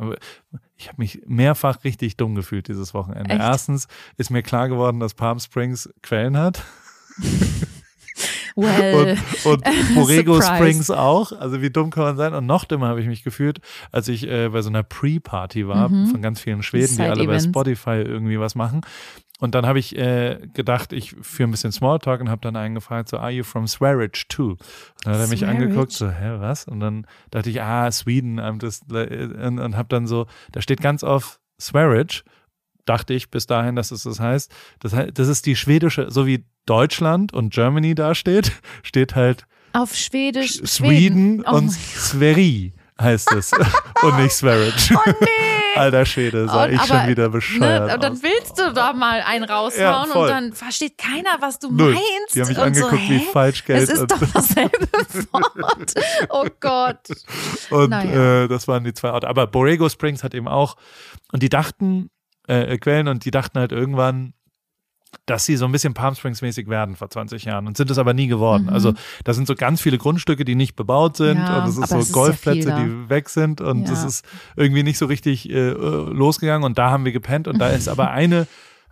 ich habe mich mehrfach richtig dumm gefühlt dieses Wochenende. Echt? Erstens ist mir klar geworden, dass Palm Springs Quellen hat. Well, Und, und Borrego Surprise. Springs auch. Also wie dumm kann man sein? Und noch dümmer habe ich mich gefühlt, als ich äh, bei so einer Pre-Party war Mhm. von ganz vielen Schweden, die alle bei. Spotify irgendwie was machen. Und dann habe ich äh, gedacht, ich führe ein bisschen Smalltalk und habe dann einen gefragt, so, are you from Swearidge too? Und dann hat er mich Swearidge? angeguckt, so, hä, was? Und dann dachte ich, ah, Sweden, I'm just, und, und habe dann so, da steht ganz auf Swearidge, dachte ich bis dahin, dass es das heißt. Das, heißt, das ist die schwedische, so wie Deutschland und Germany da steht, halt auf Schwedisch. Sweden Oh und Sveri heißt es und nicht Swearidge. Oh nee! Alter Schäde, sah Und ich aber, schon wieder bescheuert Ne, und dann willst du da mal einen Ja, raushauen voll. und dann versteht keiner, was du Null. meinst. Die haben mich und angeguckt so, wie hä? Falschgeld. Es ist doch dasselbe Wort. Oh Gott. und naja. äh, das waren die zwei Orte. Aber Borrego Springs hat eben auch, und die dachten, äh, Quellen, und die dachten halt irgendwann, dass sie so ein bisschen Palm Springs mäßig werden vor 20 Jahren und sind es aber nie geworden. Mhm. Also da sind so ganz viele Grundstücke, die nicht bebaut sind Ja, und es ist so es ist Golfplätze, da. die weg sind und Ja. es ist irgendwie nicht so richtig äh, losgegangen und da haben wir gepennt und da ist aber eine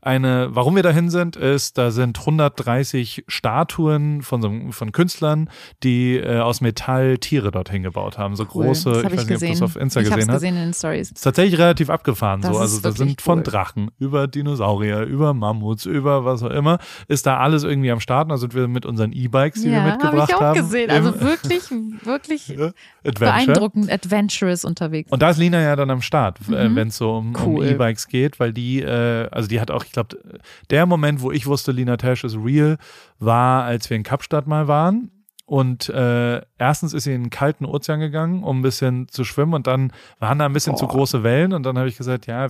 eine, warum wir dahin sind, ist, da sind 130 Statuen von, so, von Künstlern, die äh, aus Metall Tiere dorthin gebaut haben. So Cool. große, Das ich hab weiß nicht, ob du es auf Insta ich gesehen hast. gesehen in den Stories. Ist tatsächlich relativ abgefahren Das so. Also da sind von cool. Drachen über Dinosaurier, über Mammuts, über was auch immer, ist da alles irgendwie am Start. Da sind wir mit unseren E-Bikes, die wir Ja, habe mitgebracht ich auch haben. gesehen. Also wirklich, wirklich Adventure. beeindruckend adventurous unterwegs. Und da ist Lina ja dann am Start, äh, Mhm. wenn es so um, um Cool. E-Bikes geht, weil die, äh, also die hat auch, ich glaube, der Moment, wo ich wusste, Lina Tash ist real, war, als wir in Kapstadt mal waren. Und äh, erstens ist sie in den kalten Ozean gegangen, um ein bisschen zu schwimmen und dann waren da ein bisschen zu Boah. große Wellen und dann habe ich gesagt, ja,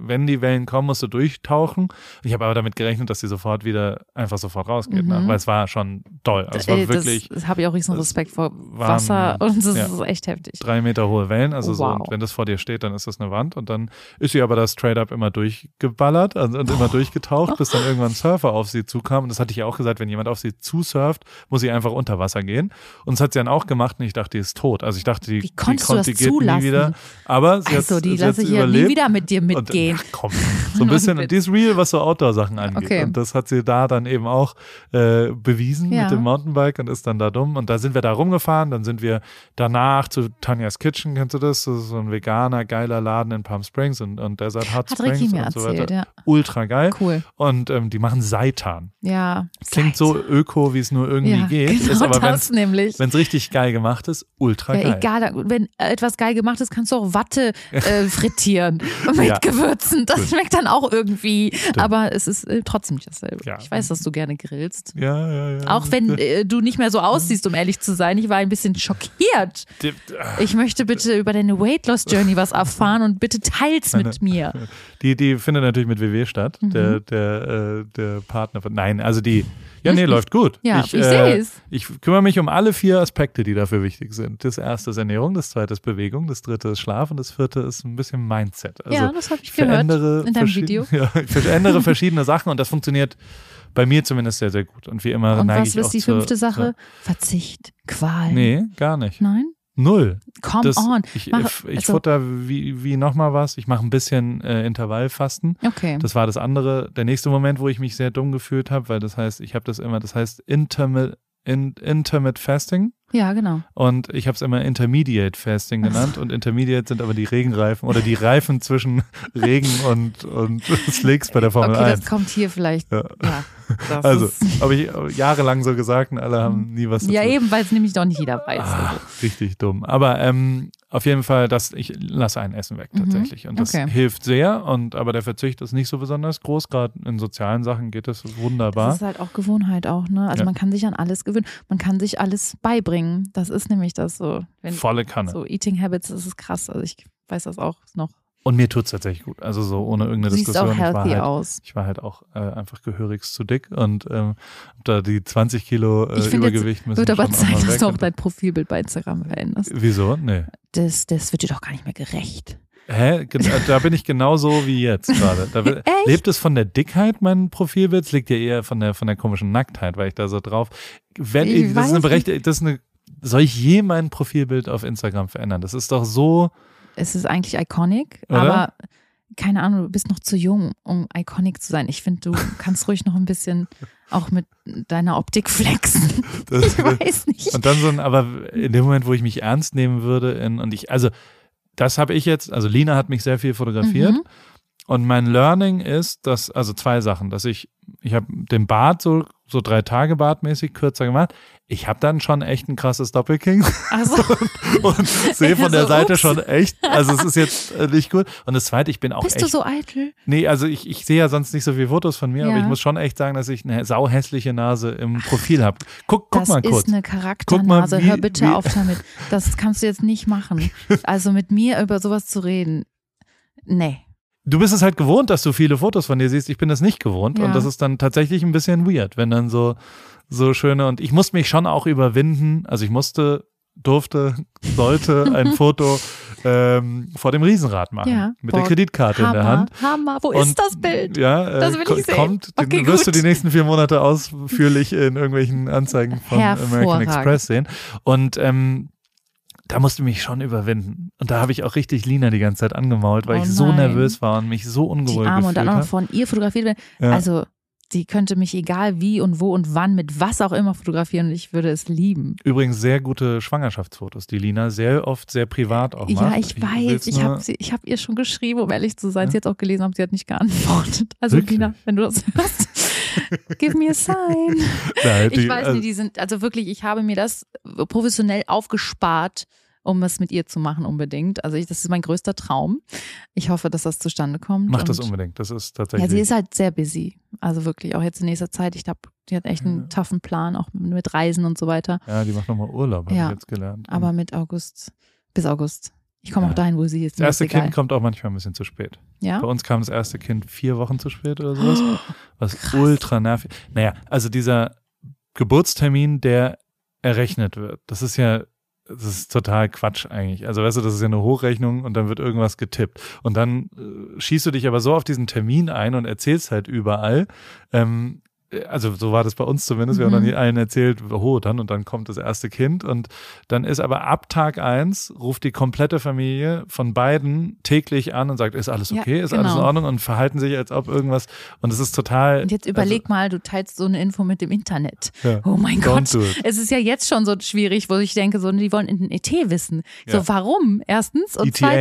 wenn die Wellen kommen, musst du durchtauchen. Ich habe aber damit gerechnet, dass sie sofort wieder einfach sofort rausgeht, ne? Mhm. weil es war schon toll. Also es war wirklich das habe ich auch riesen Respekt vor waren- Wasser und das ja. ist echt heftig. drei Meter hohe Wellen, also so, Wow. und wenn das vor dir steht, dann ist das eine Wand und dann ist sie aber das Straight-Up immer durchgeballert also, und immer durchgetaucht, bis dann irgendwann ein Surfer auf sie zukam und das hatte ich ja auch gesagt, wenn jemand auf sie zusurft, muss sie einfach unter Wasser gehen und das hat sie dann auch gemacht und ich dachte, die ist tot, also ich dachte, die, Wie die, konntest du das zulassen? nie wieder, aber sie Also, hat die sie lasse ich ja nie wieder mit dir Und, mitgehen. ach komm, so ein bisschen. und die ist real, was so Outdoor-Sachen angeht. Okay. Und das hat sie da dann eben auch äh, bewiesen Ja. mit dem Mountainbike und ist dann da dumm. Und da sind wir da rumgefahren. Dann sind wir danach zu Tanya's Kitchen, kennst du das? Das ist so ein veganer, geiler Laden in Palm Springs und, und Desert Hot Hat Springs Ricky mir und so erzählt, weiter. ja. Ultra geil. Cool. Und ähm, die machen Seitan. Ja. Klingt so öko, wie es nur irgendwie Ja, geht. genau. Ist, Genau aber nämlich. wenn es richtig geil gemacht ist, ultra Ja, geil. egal, wenn etwas geil gemacht ist, kannst du auch Watte äh, frittieren mit Ja. Gewürzen. Das schmeckt dann auch irgendwie. Aber es ist äh, trotzdem nicht dasselbe. Ja. Ich weiß, dass du gerne grillst. Ja, ja, ja. Auch wenn äh, du nicht mehr so aussiehst, um ehrlich zu sein. Ich war ein bisschen schockiert. Die- Ich möchte bitte über deine Weight Loss Journey was erfahren und bitte teils mit mir. Die, die findet natürlich mit WW statt, Mhm. der, der, äh, der Partner von. Nein, also die. Ja, nee, läuft gut. Ja, ich äh, seh's. Ich kümmere mich um alle vier Aspekte, die dafür wichtig sind. Das erste ist Ernährung, das zweite ist Bewegung, das dritte ist Schlaf und das vierte ist ein bisschen Mindset. Also Ja, das hab ich ich gehört in deinem Video. Ja, ich verändere verschiedene Sachen und das funktioniert bei mir zumindest sehr, sehr gut. Und wie immer Und neige was ich ist auch die zur- fünfte Sache? Verzicht, Qual. nee, gar nicht. Nein? Null. Come Das, on. Ich, Mach- ich, also- futter wie, wie nochmal was. Ich mache ein bisschen äh, Intervallfasten. Okay. Das war das andere. Der nächste Moment, wo ich mich sehr dumm gefühlt habe, weil das heißt, ich habe das immer, das heißt Intermittent, in, Intermittent Fasting ja, genau. und ich habe es immer Intermediate Fasting genannt und Intermediate sind aber die Regenreifen oder die Reifen zwischen Regen und, und Slicks bei der Formel okay, 1. das kommt hier vielleicht. Ja. Ja, Also, habe ich jahrelang so gesagt und alle haben nie was dazu. ja eben, weil es nämlich doch nicht jeder weiß. Ah, Also. richtig dumm. Aber ähm, auf jeden Fall, das, ich lasse ein Essen weg tatsächlich. Und das Mhm. Okay. hilft sehr. Und aber der Verzicht ist nicht so besonders groß. Gerade in sozialen Sachen geht das wunderbar. Das ist halt auch Gewohnheit auch, ne? Also Ja. man kann sich an alles gewöhnen. Man kann sich alles beibringen. Das ist nämlich das so. Volle Kanne. so Eating Habits, das ist krass. Also ich weiß das auch noch. Und mir tut's tatsächlich gut. Also so ohne irgendeine siehst Diskussion. auch ich, war healthy halt, aus. ich war halt auch äh, einfach gehörigst zu dick und ähm, da die 20 Kilo äh, Ich finde, jetzt Übergewicht müssen Wird aber Zeit, dass du auch dein Profilbild bei Instagram veränderst. Wieso? Nee. Das, das wird dir doch gar nicht mehr gerecht. Hä? Da bin ich genauso wie jetzt gerade. Da? Lebt es von der Dickheit, mein Profilbild? Es liegt ja eher von der, von der komischen Nacktheit, weil ich da so drauf. Wenn, Ich das ist eine das ist eine, soll ich je mein Profilbild auf Instagram verändern? Das ist doch so, Es ist eigentlich iconic, Oder? aber keine Ahnung, du bist noch zu jung, um iconic zu sein. Ich finde, du kannst ruhig noch ein bisschen auch mit deiner Optik flexen. das, Ich weiß nicht. und dann so ein, aber in dem Moment, wo ich mich ernst nehmen würde in, und ich, also, das habe ich jetzt, also Lina hat mich sehr viel fotografiert. Mhm. Und mein Learning ist, dass, also zwei Sachen, dass ich, ich habe den Bart so, so drei Tage Bartmäßig kürzer gemacht. Ich habe dann schon echt ein krasses Doppelking Also, und sehe von So, der Seite ups. schon echt, also es ist jetzt äh, nicht gut. Und das zweite, ich bin auch bist echt, du so eitel? nee, also ich, ich sehe ja sonst nicht so viele Fotos von mir, aber Ja. ich muss schon echt sagen, dass ich eine sauhässliche Nase im Profil habe. Guck, guck das mal kurz. ist eine mal, Charakternase. wie- Hör bitte wie- auf damit. Das kannst du jetzt nicht machen. Also mit mir über sowas zu reden. Nee. Du bist es halt gewohnt, dass du viele Fotos von dir siehst. Ich bin das nicht gewohnt. Ja. Und das ist dann tatsächlich ein bisschen weird, wenn dann so, so schöne, und ich musste mich schon auch überwinden. Also ich musste, durfte, sollte ein Foto ähm, vor dem Riesenrad machen. Ja. Mit Boah, der Kreditkarte in der Hammer, Hand. Hammer. Wo Und, ist das Bild? Ja, äh, Das will ich ko- sehen. kommt, den Okay, wirst gut. du die nächsten vier Monate ausführlich in irgendwelchen Anzeigen von American. Express sehen. Und ähm, da musste ich mich schon überwinden. Und da habe ich auch richtig Lina die ganze Zeit angemault, weil Oh ich so nervös war und mich so Die ungewohl Arme und gefühlt dann auch noch habe. von ihr fotografiert werden. Ja. Also, sie könnte mich egal wie und wo und wann mit was auch immer fotografieren und ich würde es lieben. Übrigens sehr gute Schwangerschaftsfotos, die Lina sehr oft sehr privat auch macht. Ja, ich weiß. Ich habe ich hab ihr schon geschrieben, um ehrlich zu sein. Sie hat auch gelesen, aber sie hat nicht geantwortet. Also, Wirklich? Lina, wenn du das hörst, give me a sign. Nein, Ich die- weiß also, nicht, die sind, also wirklich, ich habe mir das professionell aufgespart, um es mit ihr zu machen unbedingt. Also ich, das ist mein größter Traum. Ich hoffe, dass das zustande kommt. Mach das unbedingt. Das ist Ja, tatsächlich. sie ist halt sehr busy. Also wirklich, auch jetzt in nächster Zeit. Ich glaube, die hat echt einen Ja. toughen Plan, auch mit Reisen und so weiter. ja, die macht nochmal Urlaub, habe Ja, ich jetzt gelernt. Aber mit August, bis August. Ich komme Ja. auch dahin, wo sie ist. das erste. Kind kommt auch manchmal ein bisschen zu spät. Ja? Bei uns kam das erste Kind vier Wochen zu spät oder sowas. Was Krass. ultra nervig. Naja, also dieser Geburtstermin, der errechnet wird, das ist ja, das ist total Quatsch eigentlich. Also weißt du, das ist ja eine Hochrechnung und dann wird irgendwas getippt. Und dann äh, schießt du dich aber so auf diesen Termin ein und erzählst halt überall. Ähm, also so war das bei uns zumindest. Wir haben Mhm. dann allen erzählt, oh, dann und dann kommt das erste Kind. Und dann ist aber ab Tag eins ruft die komplette Familie von beiden täglich an und sagt, ist alles Ja, okay, ist alles in genau. Ordnung und verhalten sich, als ob irgendwas. Und es ist total. Und jetzt überleg mal, du teilst so eine Info mit dem Internet. Also, ja, Oh mein Gott. Es ist ja jetzt schon so schwierig, wo ich denke, so, die wollen in den ET wissen. So, Ja. warum? Erstens. Und ETA.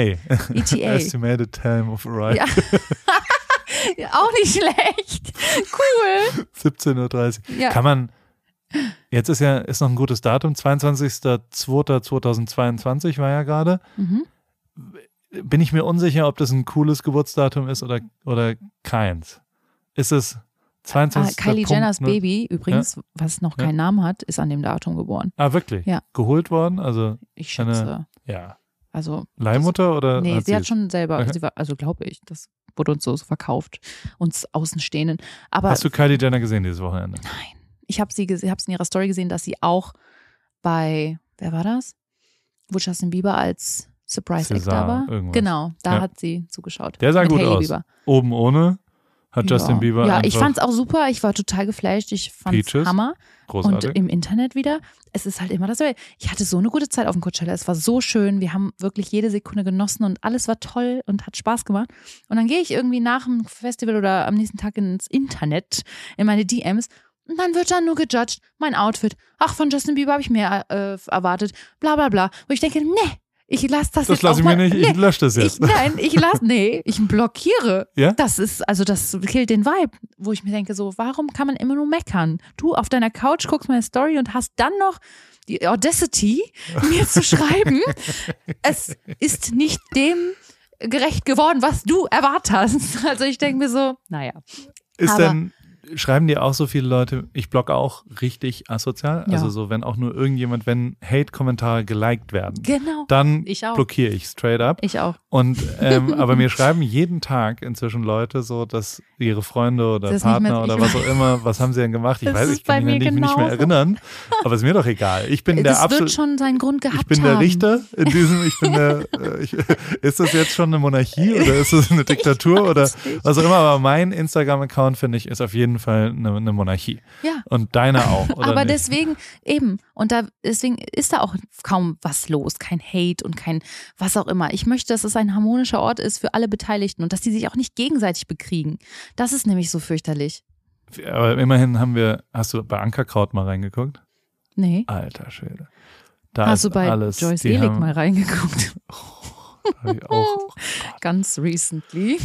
ETA. Estimated Time of Arrival. Ja. Ja, auch nicht schlecht. Cool. 17.30 Uhr. Ja. Kann man, jetzt ist ja ist noch ein gutes Datum, 22.02.2022 war ja gerade. Mhm. Bin ich mir unsicher, ob das ein cooles Geburtsdatum ist oder, oder keins. Ist es Ah, 22. Kylie Punkt Jenners null- Baby, übrigens, was noch Ja. keinen Namen hat, ist an dem Datum geboren. Ah, wirklich? Ja. Geholt worden? Also, Ich Eine- schätze. ja. Also, Leihmutter oder? nee, sie hat schon selber, Okay. sie war, also glaube ich, das wurde uns so verkauft, uns Außenstehenden. Aber Hast du Kylie Jenner gesehen dieses Wochenende? nein, ich habe sie, gese- hab's in ihrer Story gesehen, dass sie auch bei, wer war das? Wo Justin Bieber als Surprise Act da César, war. irgendwas. Genau, da Ja. hat sie zugeschaut. Der sah Mit gut Hailey aus. Bieber. Oben ohne hat Justin ja. Bieber Ja, ich fand's auch super. Ich war total geflasht. Ich fand's Peaches. Hammer. großartig. Und im Internet wieder, es ist halt immer dasselbe. Ich hatte so eine gute Zeit auf dem Coachella. Es war so schön. Wir haben wirklich jede Sekunde genossen und alles war toll und hat Spaß gemacht. Und dann gehe ich irgendwie nach dem Festival oder am nächsten Tag ins Internet, in meine DMs. Und dann wird dann nur gejudged, mein Outfit. Ach, von Justin Bieber habe ich mehr äh, erwartet. Bla bla bla. Wo ich denke, nee, ich lasse das, das jetzt lasse auch ich mir nicht, ich nee, lösche das ich, jetzt. nein, ich lasse, nee, ich blockiere. Ja? Das ist, also das killt den Vibe, wo ich mir denke, so, warum kann man immer nur meckern? Du auf deiner Couch guckst meine Story und hast dann noch die Audacity, mir zu schreiben, es ist nicht dem gerecht geworden, was du erwartet hast. Also ich denke mir so, naja. Ist denn, schreiben dir auch so viele Leute, ich blogge auch richtig asozial? Ja. Also so, wenn auch nur irgendjemand, wenn Hate-Kommentare geliked werden, Genau. dann Ich blockiere ich straight up. Ich auch. Und ähm, aber mir schreiben jeden Tag inzwischen Leute so, dass ihre Freunde oder Das Partner oder was auch immer, was haben sie denn gemacht? Ich Das weiß, ich kann mich mir nicht, mehr erinnern, aber ist mir doch egal. Ich bin der Das wird schon seinen Grund gehabt ich bin der. Richter in diesem, ich bin der, äh, ich, ist das jetzt schon eine Monarchie oder ist das eine Diktatur oder was auch immer, aber mein Instagram-Account, finde ich, ist auf jeden Fall eine, eine Monarchie. Ja. Und deiner auch, Aber nicht? deswegen eben und da deswegen ist da auch kaum was los, kein Hate und kein was auch immer. Ich möchte, dass es ein harmonischer Ort ist für alle Beteiligten und dass die sich auch nicht gegenseitig bekriegen. Das ist nämlich so fürchterlich. Aber immerhin haben wir, hast du bei Ankerkraut mal reingeguckt? Nee. Alter Schwede. Da Hast du bei alles, Joyce die Elig haben- mal reingeguckt? hab ich auch, Ganz recently.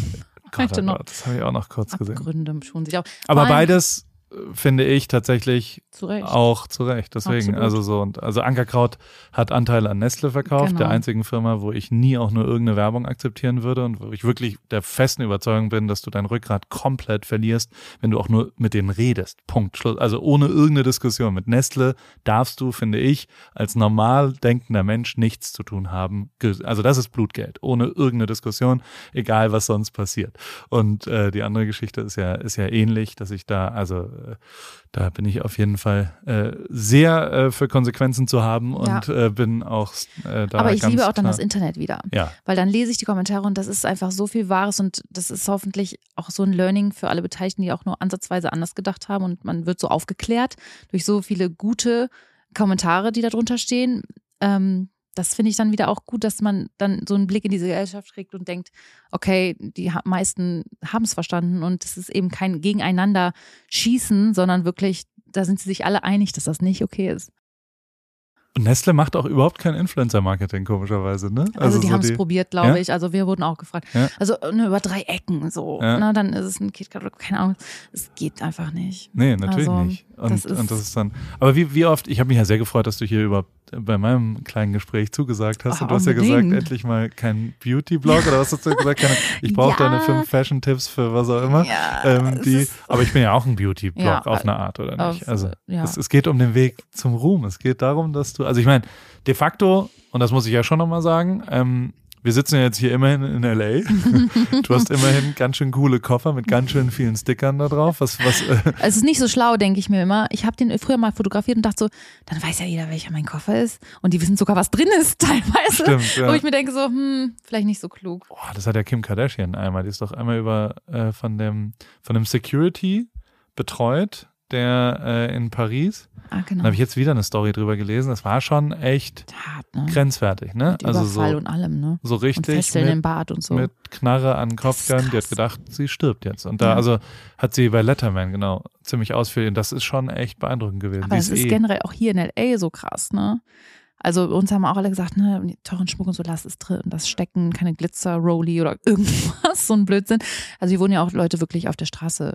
Gott, Heute oh noch. Das habe ich auch noch kurz gesehen. Abgründe schon sich auch. Aber beides finde ich tatsächlich Zu Recht. Auch zu Recht, deswegen. Absolut. Also so und also Ankerkraut hat Anteile an Nestle verkauft, Genau. der einzigen Firma, wo ich nie auch nur irgendeine Werbung akzeptieren würde und wo ich wirklich der festen Überzeugung bin, dass du dein Rückgrat komplett verlierst, wenn du auch nur mit denen redest. Punkt. Schluss. Also ohne irgendeine Diskussion. Mit Nestle darfst du, finde ich, als normal denkender Mensch nichts zu tun haben. Also das ist Blutgeld, ohne irgendeine Diskussion, egal was sonst passiert. Und äh, die andere Geschichte ist ja ist ja ähnlich, dass ich da also da bin ich auf jeden Fall äh, sehr äh, für Konsequenzen zu haben und äh, bin auch äh, da Aber ich liebe auch dann das Internet wieder. Ja, Weil dann lese ich die Kommentare und das ist einfach so viel Wahres und das ist hoffentlich auch so ein Learning für alle Beteiligten, die auch nur ansatzweise anders gedacht haben und man wird so aufgeklärt durch so viele gute Kommentare, die da drunter stehen. Ähm, das finde ich dann wieder auch gut, dass man dann so einen Blick in diese Gesellschaft kriegt und denkt, okay, die meisten haben es verstanden und es ist eben kein Gegeneinander schießen, sondern wirklich, da sind sie sich alle einig, dass das nicht okay ist. Und Nestle macht auch überhaupt kein Influencer-Marketing, komischerweise, ne? Also, die so haben es probiert, glaube Ja? ich. Also wir wurden auch gefragt. Ja. Also ne, über drei Ecken so. Ja. Na, dann ist es ein KitKat oder keine Ahnung. Es geht einfach nicht. Nee, natürlich Also, nicht. Und das und das ist dann. Aber wie, wie oft, ich habe mich ja sehr gefreut, dass du hier über bei meinem kleinen Gespräch zugesagt hast. Ah, und du hast ja gesagt, endlich mal kein Beauty-Blog oder was hast du gesagt? Keine, ich brauche deine fünf Fashion-Tipps für was auch immer. Ja, ähm, die, aber ich bin ja auch ein Beauty-Blog auf eine Art, oder nicht? auf- Also es, es geht um den Weg zum Ruhm. Es geht darum, dass du, also ich meine, de facto, und das muss ich ja schon nochmal sagen, ähm, wir sitzen ja jetzt hier immerhin in LA. du hast immerhin ganz schön coole Koffer mit ganz schön vielen Stickern da drauf. Was, was, äh, Es ist nicht so schlau, denke ich mir immer. Ich habe den früher mal fotografiert und dachte so, dann weiß ja jeder, welcher mein Koffer ist. Und die wissen sogar, was drin ist teilweise. Stimmt, ja. Wo ich mir denke so, hm, vielleicht nicht so klug. Boah, das hat ja Kim Kardashian einmal. Die ist doch einmal über äh, von dem von dem Security betreut, der äh, in Paris. Ah, genau. Da habe ich jetzt wieder eine Story drüber gelesen. Das war schon echt Hart, ne? grenzwertig, ne? Mit Also Überfall so, und allem, ne? so Und richtig Fesseln im mit, Bad und so. mit Knarre an den Kopf gegangen. Die hat gedacht, sie stirbt jetzt. Und da, Ja. also hat sie bei Letterman, genau, ziemlich ausführlich. Und das ist schon echt beeindruckend gewesen. Aber es ist eh, generell auch hier in L.A. so krass, ne? Also uns haben auch alle gesagt, ne, teuren Schmuck und so, lass es drin, das stecken, keine Glitzer, Rolli oder irgendwas, so ein Blödsinn. Also hier wurden ja auch Leute wirklich auf der Straße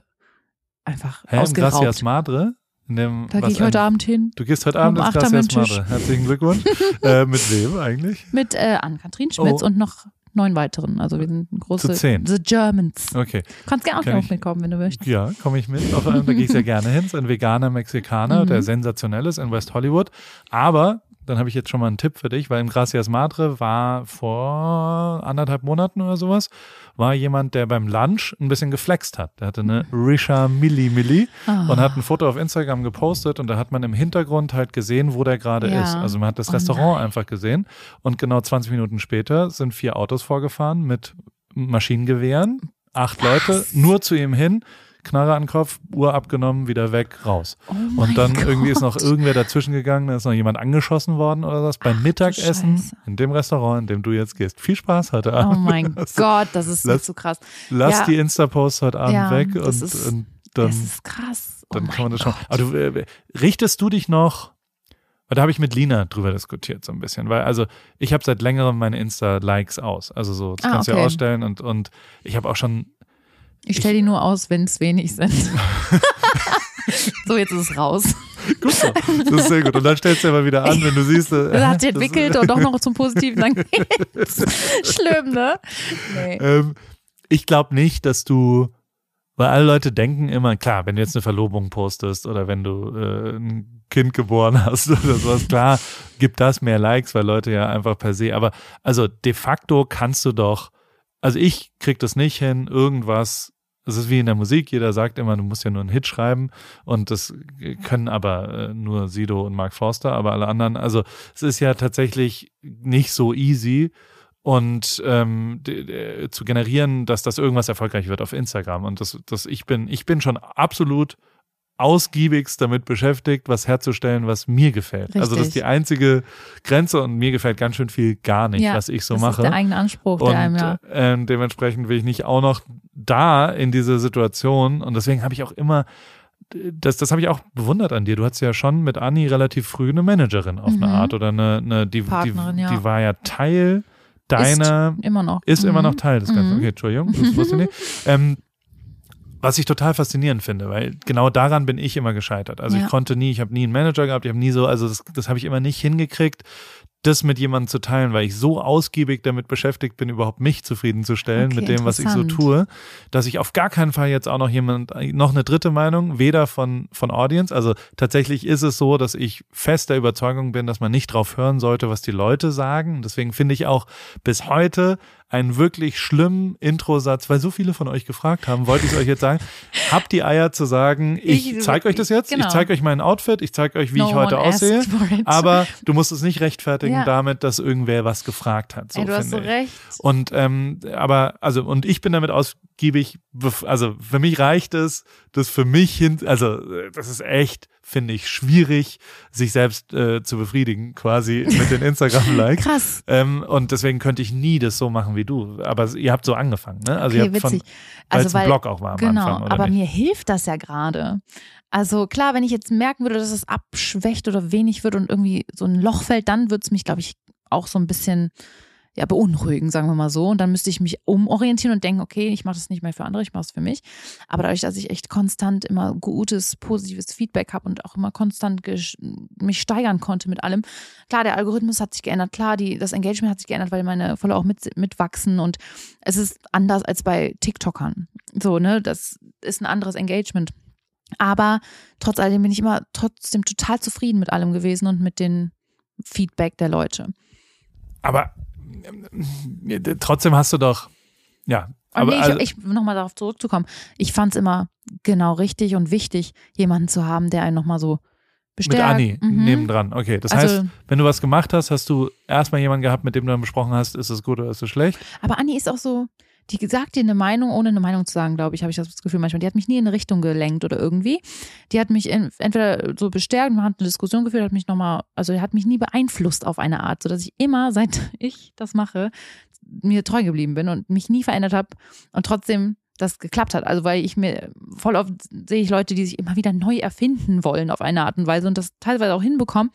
einfach Hä, ausgeraubt. Gracias Madre? Dem, Da gehe ich heute ein- Abend hin. Du gehst heute Abend Um ins Gracias. Madre. Herzlichen Glückwunsch. äh, mit wem eigentlich? Mit äh, Ann-Kathrin Schmitz Oh. und noch neun weiteren. Also wir sind eine große Zu zehn. The Germans. Okay. Kannst gerne auch Kann noch ich- mitkommen, wenn du möchtest. Ja, komme ich mit. Auf, einem, da gehe ich sehr gerne hin. Es ist ein veganer Mexikaner, Mhm. der sensationell ist in West Hollywood. Aber, dann habe ich jetzt schon mal einen Tipp für dich, weil im Gracias Madre war vor anderthalb Monaten oder sowas, war jemand, der beim Lunch ein bisschen geflext hat. Der hatte eine Risha Milli Milli Ah. und hat ein Foto auf Instagram gepostet und da hat man im Hintergrund halt gesehen, wo der gerade Ja. ist. Also man hat das Oh Restaurant nein. einfach gesehen und genau 20 Minuten später sind vier Autos vorgefahren mit Maschinengewehren, acht Leute, nur zu ihm hin, Knarre an den Kopf, Uhr abgenommen, wieder weg, raus. Oh Und dann irgendwie ist noch Gott. irgendwer dazwischen gegangen, da ist noch jemand angeschossen worden oder was beim Mittagessen Scheiße. in dem Restaurant, in dem du jetzt gehst. Viel Spaß heute Abend. Oh mein Gott, das ist lass- so krass. Lass Ja. die Insta-Posts heute Abend Ja, weg das und, ist- und dann, das ist krass. Oh dann kann man das schon. Gott. Aber du, äh, richtest du dich noch, weil da habe ich mit Lina drüber diskutiert so ein bisschen, weil also ich habe seit längerem meine Insta-Likes aus. Also so, das Ah, kannst du ja okay. ausstellen und, und ich habe auch schon Ich stelle die nur aus, wenn es wenig sind. so, jetzt ist es raus. Mal, das ist sehr gut. Und dann stellst du ja mal wieder an, wenn du siehst, äh, Das hat sich entwickelt und doch noch zum Positiven. Dann geht's. Schlimm, ne? Nee. Ähm, ich glaube nicht, dass du, weil alle Leute denken immer, klar, wenn du jetzt eine Verlobung postest oder wenn du äh, ein Kind geboren hast oder sowas, klar, gibt das mehr Likes, weil Leute ja einfach per se, aber also de facto kannst du doch, also ich krieg das nicht hin, irgendwas, es ist wie in der Musik, jeder sagt immer, du musst ja nur einen Hit schreiben und das können aber äh, nur Sido und Mark Forster, aber alle anderen, also es ist ja tatsächlich nicht so easy und ähm, zu generieren, dass das irgendwas erfolgreich wird auf Instagram. Und das, das ich bin, ich bin schon absolut ausgiebigst damit beschäftigt, was herzustellen, was mir gefällt. Also das ist Richtig. die einzige Grenze und mir gefällt ganz schön viel gar nicht, Ja, was ich so das mache. ist der eigene Anspruch, und der einem ja. ähm, dementsprechend will ich nicht auch noch da in diese Situation. Und deswegen habe ich auch immer, das, das habe ich auch bewundert an dir. Du hattest ja schon mit Anni relativ früh eine Managerin auf eine Mhm. Art oder eine, eine die, Partnerin, die, ja. die war ja Teil deiner, Immer noch. ist immer Mhm. noch Teil des Ganzen. Mhm. Okay, Entschuldigung, das wusste ich nicht. Ähm, was ich total faszinierend finde, weil genau daran bin ich immer gescheitert. Also Ja. ich konnte nie, ich habe nie einen Manager gehabt, ich habe nie so, also das, das habe ich immer nicht hingekriegt, das mit jemandem zu teilen, weil ich so ausgiebig damit beschäftigt bin, überhaupt mich zufriedenzustellen Okay, mit dem, was ich so tue, dass ich auf gar keinen Fall jetzt auch noch jemand, noch eine dritte Meinung, weder von, von Audience, also tatsächlich ist es so, dass ich fest der Überzeugung bin, dass man nicht drauf hören sollte, was die Leute sagen. Deswegen finde ich auch bis heute einen wirklich schlimmen Introsatz, weil so viele von euch gefragt haben, wollte ich es euch jetzt sagen. Habt die Eier zu sagen, ich, Ich- zeige euch das jetzt, genau. ich zeige euch mein Outfit, ich zeige euch, wie No ich heute aussehe, aber du musst es nicht rechtfertigen Ja. damit, dass irgendwer was gefragt hat. So Ey, du hast so recht. Und ähm, aber also und ich bin damit ausgiebig, also für mich reicht es, das für mich hin, also das ist echt, finde ich, schwierig, sich selbst äh, zu befriedigen, quasi mit den Instagram-Likes. Krass. Ähm, und deswegen könnte ich nie das so machen wie du. Aber ihr habt so angefangen, ne? Also Okay, ihr habt von, witzig. weil Also weil, Blog auch war am genau, Anfang, aber nicht? mir hilft das ja gerade. Also klar, wenn ich jetzt merken würde, dass es abschwächt oder wenig wird und irgendwie so ein Loch fällt, dann würde es mich, glaube ich, auch so ein bisschen ja, beunruhigen, sagen wir mal so. Und dann müsste ich mich umorientieren und denken, okay, ich mache das nicht mehr für andere, ich mache es für mich. Aber dadurch, dass ich echt konstant immer gutes, positives Feedback habe und auch immer konstant mich steigern konnte mit allem. Klar, der Algorithmus hat sich geändert, klar, die, das Engagement hat sich geändert, weil meine Follower auch mit, mitwachsen und es ist anders als bei TikTokern. So, ne, das ist ein anderes Engagement. Aber trotz alledem bin ich immer trotzdem total zufrieden mit allem gewesen und mit dem Feedback der Leute. Aber ähm, trotzdem hast du doch, ja. Und Aber nee, also, ich, ich nochmal darauf zurückzukommen. Ich fand es immer genau richtig und wichtig, jemanden zu haben, der einen nochmal so mit bestärkt. Anni Mhm. nebendran. Okay, das Also- heißt, wenn du was gemacht hast, hast du erstmal jemanden gehabt, mit dem du dann besprochen hast, ist es gut oder ist es schlecht? Aber Anni ist auch so, die sagt dir eine Meinung, ohne eine Meinung zu sagen, glaube ich, habe ich das Gefühl manchmal. Die hat mich nie in eine Richtung gelenkt oder irgendwie. Die hat mich en- entweder so bestärkt, man hat eine Diskussion geführt, hat mich nochmal, also hat mich nie beeinflusst auf eine Art, sodass ich immer, seit ich das mache, mir treu geblieben bin und mich nie verändert habe und trotzdem das geklappt hat. Also weil ich mir voll oft sehe ich Leute, die sich immer wieder neu erfinden wollen auf eine Art und Weise und das teilweise auch hinbekommen.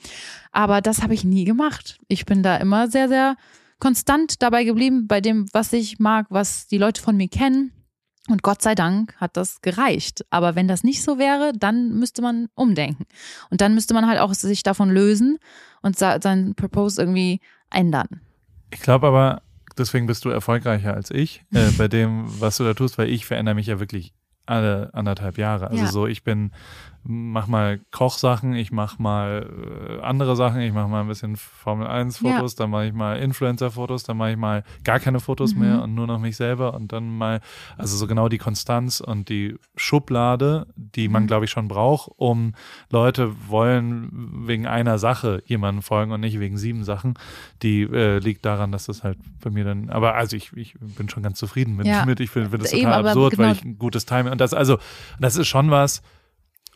Aber das habe ich nie gemacht. Ich bin da immer sehr, sehr konstant dabei geblieben bei dem, was ich mag, was die Leute von mir kennen. Und Gott sei Dank hat das gereicht. Aber wenn das nicht so wäre, dann müsste man umdenken. Und dann müsste man halt auch sich davon lösen und seinen Propose irgendwie ändern. Ich glaube aber, deswegen bist du erfolgreicher als ich äh, bei dem, was du da tust, weil ich verändere mich ja wirklich alle anderthalb Jahre. Also Ja. so, ich bin, mach mal Kochsachen, ich mach mal äh, andere Sachen, ich mach mal ein bisschen Formel 1 Fotos, dann mache ich mal Influencer Fotos, dann mache ich mal gar keine Fotos Mhm. mehr und nur noch mich selber und dann mal, also so genau die Konstanz und die Schublade, die man Mhm. glaube ich schon braucht, um Leute wollen wegen einer Sache jemanden folgen und nicht wegen sieben Sachen, die äh, liegt daran, dass das halt bei mir dann, aber also ich, ich bin schon ganz zufrieden mit, Ja. mit ich finde find das Eben, total aber absurd, genau- weil ich ein gutes Timing und das, also, das ist schon was,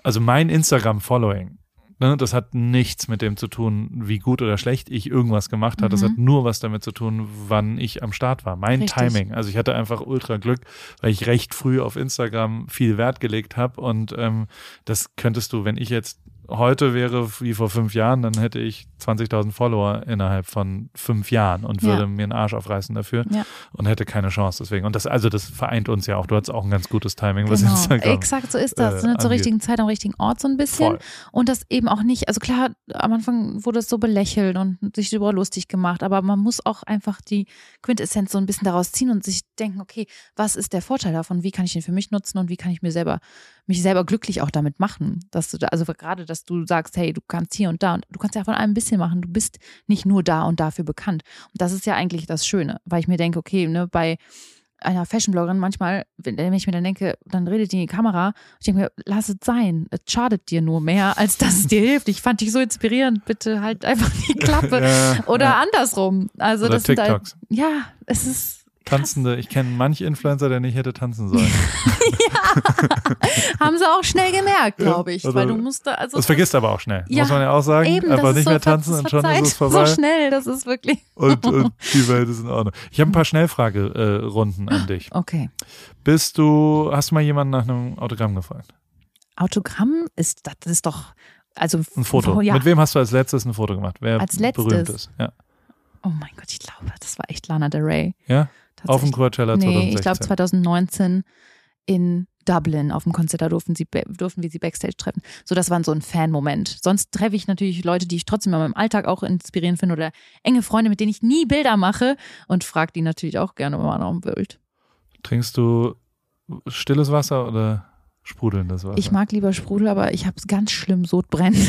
also mein Instagram-Following, ne, das hat nichts mit dem zu tun, wie gut oder schlecht ich irgendwas gemacht habe. Das Mhm. hat nur was damit zu tun, wann ich am Start war. Mein Richtig. Timing. Also ich hatte einfach ultra Glück, weil ich recht früh auf Instagram viel Wert gelegt habe und ähm, das könntest du, wenn ich jetzt heute wäre wie vor fünf Jahren, dann hätte ich 20.000 Follower innerhalb von fünf Jahren und Ja. würde mir einen Arsch aufreißen dafür Ja. und hätte keine Chance deswegen. Und das, also das vereint uns ja auch. Du hattest auch ein ganz gutes Timing, was Genau, Instagram. exakt so ist das. äh, ne? Zur richtigen Zeit am richtigen Ort so ein bisschen. Voll. Und das eben auch nicht, also klar, am Anfang wurde es so belächelt und sich darüber lustig gemacht, aber man muss auch einfach die Quintessenz so ein bisschen daraus ziehen und sich denken, okay, was ist der Vorteil davon? Wie kann ich den für mich nutzen und wie kann ich mir selber, mich selber glücklich auch damit machen? Dass du da, also gerade, dass du sagst, hey, du kannst hier und da und du kannst ja von allem ein bisschen machen. Du bist nicht nur da und dafür bekannt. Und das ist ja eigentlich das Schöne, weil ich mir denke, okay, ne, bei einer Fashion-Bloggerin manchmal, wenn wenn ich mir dann denke, dann redet die in die Kamera, ich denke mir, lass es sein, es schadet dir nur mehr, als dass es dir hilft. Ich fand dich so inspirierend, bitte halt einfach die Klappe. Ja, Oder ja. andersrum. Also Oder das halt, TikToks. ja, es ist, Tanzende, ich kenne manch Influencer, der nicht hätte tanzen sollen. haben sie auch schnell gemerkt, glaube ich, also weil du musst da, also Das vergisst aber auch schnell, Ja, muss man ja auch sagen. eben, ist nicht so mehr tanzen und schon ist es vorbei. So schnell, das ist wirklich, und, und die Welt ist in Ordnung. Ich habe ein paar Schnellfragerunden an dich. okay. Bist du, hast du mal jemanden nach einem Autogramm gefragt? Autogramm ist, das ist doch, also Ein Foto. Ja. Mit wem hast du als letztes ein Foto gemacht? Wer Als letztes? berühmt ist? Ja. Oh mein Gott, ich glaube, das war echt Lana Del Rey. ja? Auf dem. Coachella 2016. Nee, ich glaube 2019 in Dublin auf dem Konzert, da durften, sie, durften wir sie Backstage treffen. So, das war so ein Fan-Moment. Sonst treffe ich natürlich Leute, die ich trotzdem in meinem Alltag auch inspirierend finde oder enge Freunde, mit denen ich nie Bilder mache und frage die natürlich auch gerne mal noch ein Bild. Trinkst du stilles Wasser oder sprudelndes Wasser? Ich mag lieber Sprudel, aber ich habe ganz schlimm Sodbrennen.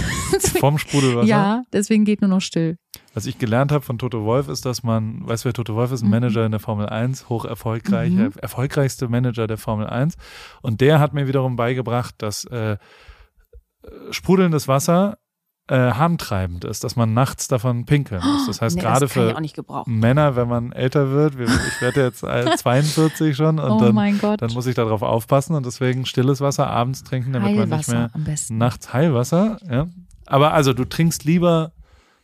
Vom Sprudelwasser? ja, deswegen geht nur noch still. Was ich gelernt habe von Toto Wolf ist, dass man, weißt du, wer Toto Wolf ist? Ein Mhm. Manager in der Formel 1, hoch erfolgreich, Mhm. erfolgreichste Manager der Formel 1. Und der hat mir wiederum beigebracht, dass äh, sprudelndes Wasser äh, harntreibend ist, dass man nachts davon pinkeln muss. Das heißt, Nee, gerade für. Männer, wenn man älter wird, wir- ich werde jetzt äh, 42 schon und oh dann, mein Gott. dann muss ich darauf aufpassen und deswegen stilles Wasser abends trinken, damit man nicht Heilwasser mehr am besten. nachts Heilwasser. Ja. Aber also du trinkst lieber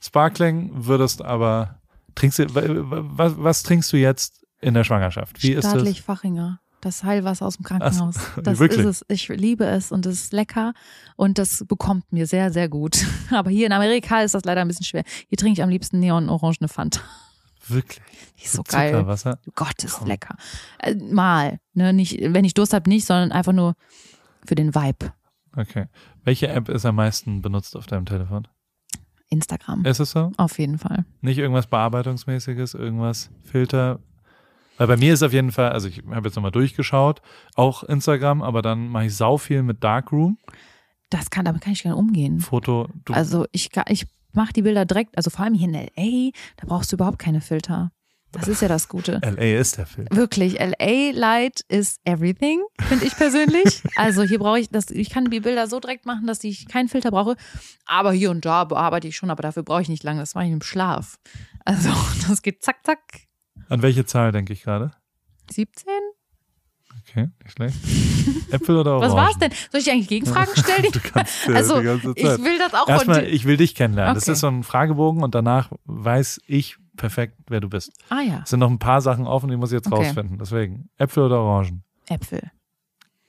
Sparkling, würdest aber trinkst du, wa- wa- was, was trinkst du jetzt in der Schwangerschaft? Wie ist das? Staatlich Fachinger. Das Heilwasser aus dem Krankenhaus. so, Das wirklich? ist es. Ich liebe es und es ist lecker und das bekommt mir sehr, sehr gut. Aber hier in Amerika ist das leider ein bisschen schwer. Hier trinke ich am liebsten Neon-Orangene Fanta. Wirklich? Die ist so geil. Zuckerwasser? Gott, ist Komm. lecker. Äh, mal, ne, nicht, wenn ich Durst habe, nicht, sondern einfach nur für den Vibe. Okay. Welche App ist am meisten benutzt auf deinem Telefon? Instagram. Ist es so? Auf jeden Fall. Nicht irgendwas Bearbeitungsmäßiges, irgendwas Filter? Weil bei mir ist auf jeden Fall, also ich habe jetzt nochmal durchgeschaut, auch Instagram, aber dann mache ich sau viel mit Darkroom, Das kann, damit kann ich gerne umgehen. Foto. Du, Also ich, ich mache die Bilder direkt, also vor allem hier in LA, da brauchst du überhaupt keine Filter. Das ist ja das Gute. LA ist der Film. Wirklich, LA Light is everything, finde ich persönlich. Also hier brauche ich das, ich kann die Bilder so direkt machen, dass ich keinen Filter brauche. Aber hier und da bearbeite ich schon, aber dafür brauche ich nicht lange. Das mache ich im Schlaf. Also das geht zack, zack. An welche Zahl denke ich gerade? 17? Okay, nicht schlecht. Äpfel oder Orangen? Was war's denn? Soll ich eigentlich Gegenfragen stellen? Kannst äh, also ich will das auch von Erstmal, dir. ich will dich kennenlernen. Das Okay. ist so ein Fragebogen und danach weiß ich perfekt, wer du bist. Ah ja, Es sind noch ein paar Sachen offen, die muss ich jetzt Okay. rausfinden. Deswegen, Äpfel oder Orangen? Äpfel.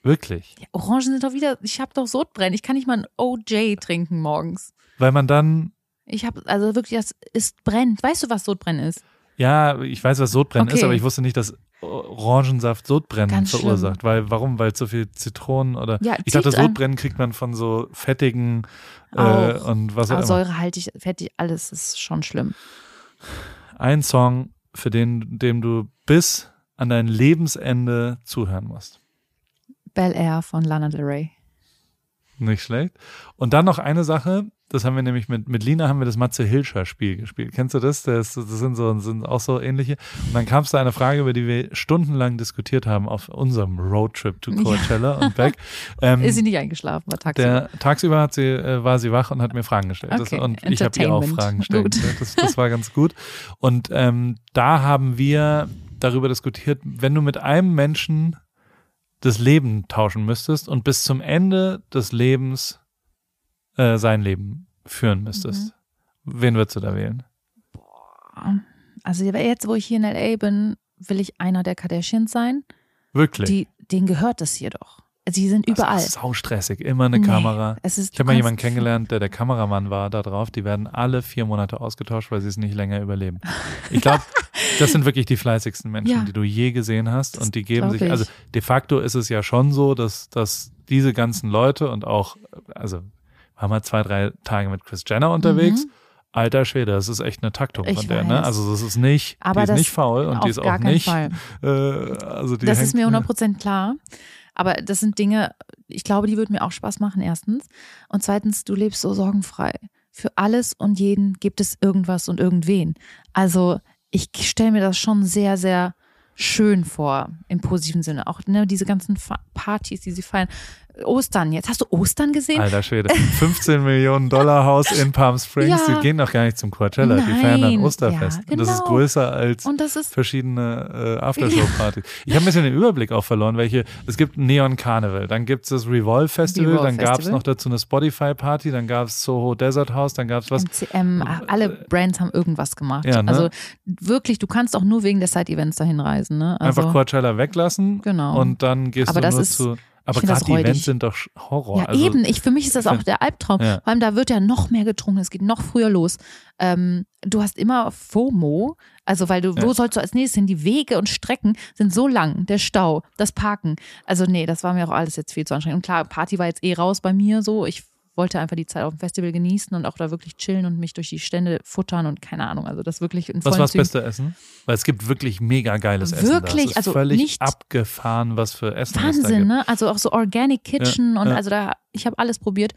Wirklich? Ja, Orangen sind doch wieder, ich habe doch Sodbrennen. Ich kann nicht mal ein OJ trinken morgens. Weil man dann, Ich habe, also wirklich, das ist brennt. Weißt du, was Sodbrennen ist? ja, ich weiß, was Sodbrennen ist, Okay. aber ich wusste nicht, dass Orangensaft Sodbrennen Ganz schlimm. verursacht. Weil, warum? Weil so viel Zitronen oder. Ja, ich dachte, Sodbrennen kriegt man von so fettigen äh, Auch. und was auch Aber immer. säurehaltig, fettig, alles ist schon schlimm. Ein Song, für den, dem du bis an dein Lebensende zuhören musst. Bel Air von Lana Del Rey. Nicht schlecht. Und dann noch eine Sache, das haben wir nämlich mit, mit Lina haben wir das Matze Hilscher Spiel gespielt. Kennst du das? Das, das sind so, sind auch so ähnliche. Und dann kam es da eine Frage, über die wir stundenlang diskutiert haben auf unserem Roadtrip to Coachella und back. Ähm, Ist sie nicht eingeschlafen, war tagsüber. der, tagsüber hat sie, äh, war sie wach und hat mir Fragen gestellt. Okay, das, und ich habe ihr auch. Fragen gestellt. Das, das war ganz gut. Und ähm, da haben wir darüber diskutiert, wenn du mit einem Menschen das Leben tauschen müsstest und bis zum Ende des Lebens äh, sein Leben führen müsstest. Mhm. Wen würdest du da wählen? Also jetzt, wo ich hier in L.A. bin, will ich einer der Kardashians sein. Wirklich? Die, denen gehört das hier doch. Die sind überall. Das ist saustressig. Immer eine Nee, Kamera. Es ist, Ich habe mal jemanden kennengelernt, der der Kameramann war da drauf. Die werden alle vier Monate ausgetauscht, weil sie es nicht länger überleben. Ich glaube, das sind wirklich die fleißigsten Menschen, Ja. die du je gesehen hast. Das und die geben sich, also de facto ist es ja schon so, dass, dass diese ganzen Leute und auch, also waren wir zwei, drei Tage mit Chris Jenner unterwegs. Alter Schwede, das ist echt eine Taktung Mhm. Ich von der, ne? weiß. Also das ist nicht, Aber die ist nicht faul und die ist auch nicht, Fall. äh, also die Das hängt, ist mir 100% klar. Aber das sind Dinge, ich glaube, die würden mir auch Spaß machen, erstens. Und zweitens, du lebst so sorgenfrei. Für alles und jeden gibt es irgendwas und irgendwen. Also ich stelle mir das schon sehr, sehr schön vor, im positiven Sinne. Auch ne, diese ganzen Partys, die sie feiern. Ostern jetzt. Hast du Ostern gesehen? Alter Schwede. 15 Millionen Dollar Haus in Palm Springs. Ja. Die gehen doch gar nicht zum Coachella. die feiern dann Nein. Osterfest. Ja, Und das ist genau. größer als Und das ist verschiedene äh, Aftershow-Partys. Ich habe ein bisschen den Überblick auch verloren, welche. Es gibt Neon Carnival, dann gibt es das Revolve Festival, Revolve dann gab es noch dazu eine Spotify-Party, dann gab es Soho Desert House, dann gab es was. MCM, alle Brands haben irgendwas gemacht. Ja, ne? Also wirklich, du kannst auch nur wegen der Side-Events dahin reisen. Ne? Also, Einfach Coachella weglassen Genau. und dann gehst Aber du das nur ist- zu. Aber gerade die. Events sind doch Horror. Ja, also, eben. Ich, für mich ist das auch der Albtraum. Ja. Vor allem, da wird ja noch mehr getrunken. Es geht noch früher los. Ähm, du hast immer FOMO. Also, weil du, wo Ja. sollst du als nächstes hin? Die Wege und Strecken sind so lang. Der Stau, das Parken. Also, nee, das war mir auch alles jetzt viel zu anstrengend. Und klar, Party war jetzt eh raus bei mir so. Ich wollte einfach die Zeit auf dem Festival genießen und auch da wirklich chillen und mich durch die Stände futtern und keine Ahnung. Also, das wirklich in Was war das beste Essen? Weil es gibt wirklich mega geiles Essen. Wirklich? Da. Es ist Also völlig nicht- abgefahren, was für Essen es da Wahnsinn, gibt. ne? Also auch so Organic Kitchen Ja, und ja. also da, ich habe alles probiert.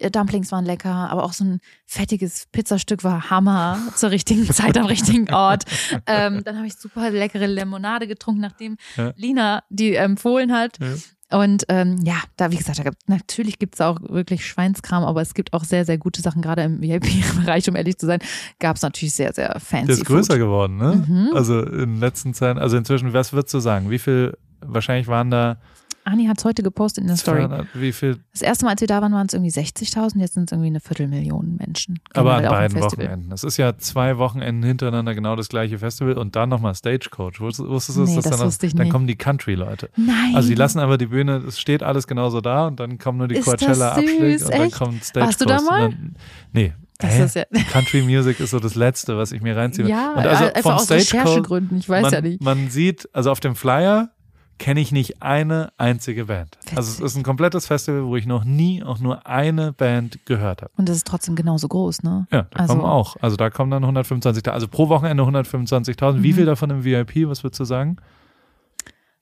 Äh, Dumplings waren lecker, aber auch so ein fettiges Pizzastück war Hammer zur richtigen Zeit am richtigen Ort. Ähm, dann habe ich super leckere Limonade getrunken, nachdem Ja. Lina die empfohlen hat. Ja. Und ähm, ja, da, wie gesagt, da gab, natürlich gibt es auch wirklich Schweinskram, aber es gibt auch sehr, sehr gute Sachen, gerade im VIP-Bereich, um ehrlich zu sein, gab es natürlich sehr, sehr fancy. Der ist größer Food. geworden, ne? Mhm. Also in letzten Zeiten, also inzwischen, was würdest du sagen? Wie viel, wahrscheinlich waren da Anni hat es heute gepostet in der Story. 200, wie viel, Das erste Mal, als wir da waren, waren es irgendwie 60.000, jetzt sind es irgendwie eine Viertelmillion Menschen. aber an auf dem beiden. Wochenenden. Es ist ja zwei Wochenenden hintereinander genau das gleiche Festival und dann nochmal Stagecoach. Wusstest, du, Nee, dass das dann, noch- wusste ich dann kommen die Country-Leute. Nein. Also die lassen aber die Bühne, es steht alles genauso da und dann kommen nur die das Coachella-Abschläge und dann kommt Stagecoach. Warst du da mal? Dann, nee. Das ja- Country Music ist so das Letzte, was ich mir reinziehe. Ja, und also einfach vom aus Stagecoach, Recherchegründen, ich weiß man, ja nicht. Man sieht, also auf dem Flyer kenne ich nicht eine einzige Band. Also es Witzig. ist ein komplettes Festival, wo ich noch nie auch nur eine Band gehört habe. Und das ist trotzdem genauso groß, ne? Ja, da Also- kommen auch. Also da kommen dann 125.000. Also pro Wochenende 125.000. Wie Mhm. viel davon im VIP? Was würdest du sagen?